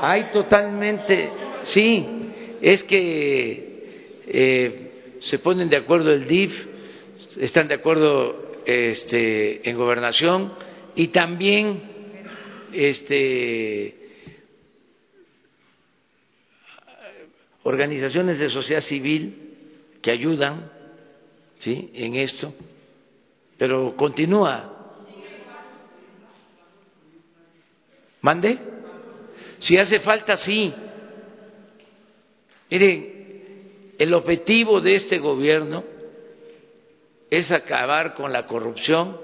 Hay totalmente, sí, es que eh, se ponen de acuerdo el DIF, están de acuerdo este, en gobernación y también este, organizaciones de sociedad civil que ayudan ¿sí? en esto, pero continúa. ¿Mande? Si hace falta, sí. Miren, el objetivo de este gobierno es acabar con la corrupción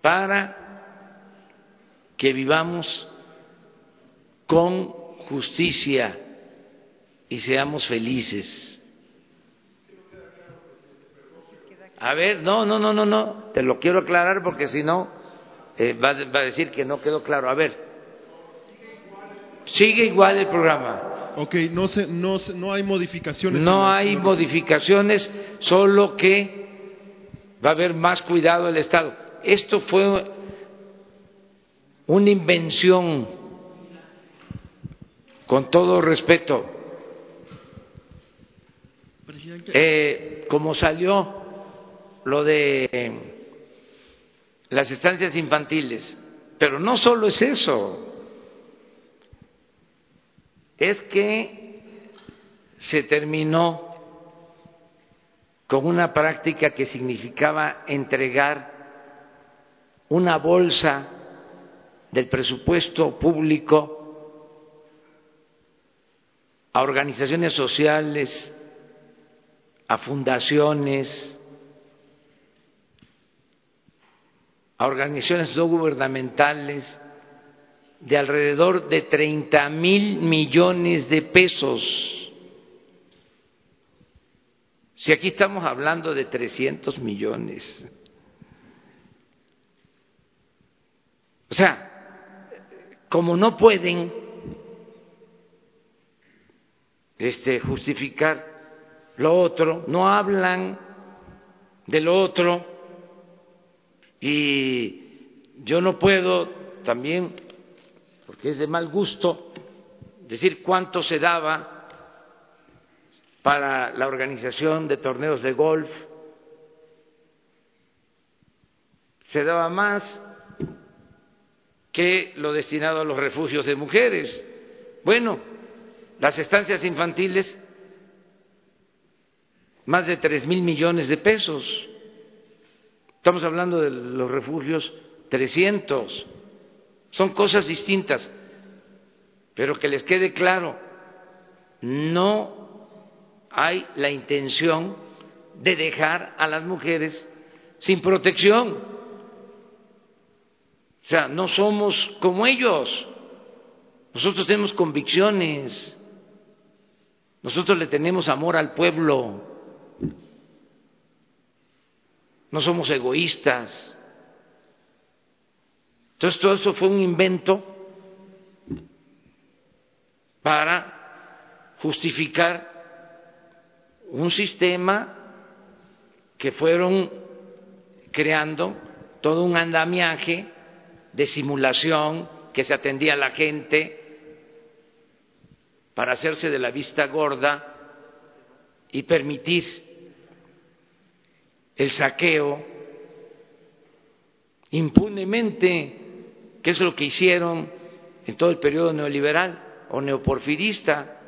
para que vivamos con justicia y seamos felices. A ver, no, no, no, no, no, te lo quiero aclarar porque si no eh, va, va a decir que no quedó claro. A ver, sigue igual el programa. Ok, no, se, no, no hay modificaciones. No hay modificaciones, solo que va a haber más cuidado del Estado. Esto fue una invención, con todo respeto. Eh, como salió lo de las estancias infantiles, pero no solo es eso, es que se terminó con una práctica que significaba entregar una bolsa del presupuesto público a organizaciones sociales, a fundaciones, a organizaciones no gubernamentales de alrededor de 30 mil millones de pesos. Si aquí estamos hablando de 300 millones. O sea, como no pueden este, justificar lo otro, no hablan de lo otro y yo no puedo también, porque es de mal gusto, decir cuánto se daba para la organización de torneos de golf. Se daba más que lo destinado a los refugios de mujeres. Bueno, las estancias infantiles, más de tres mil millones de pesos. Estamos hablando de los refugios, 300. Son cosas distintas, pero que les quede claro, no hay la intención de dejar a las mujeres sin protección. O sea, no somos como ellos. Nosotros tenemos convicciones. Nosotros le tenemos amor al pueblo no somos egoístas. Entonces todo esto fue un invento para justificar un sistema que fueron creando todo un andamiaje de simulación que se atendía a la gente para hacerse de la vista gorda y permitir el saqueo impunemente, que es lo que hicieron en todo el periodo neoliberal o neoporfirista.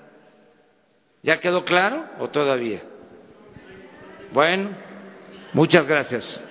¿Ya quedó claro o todavía? Bueno, muchas gracias.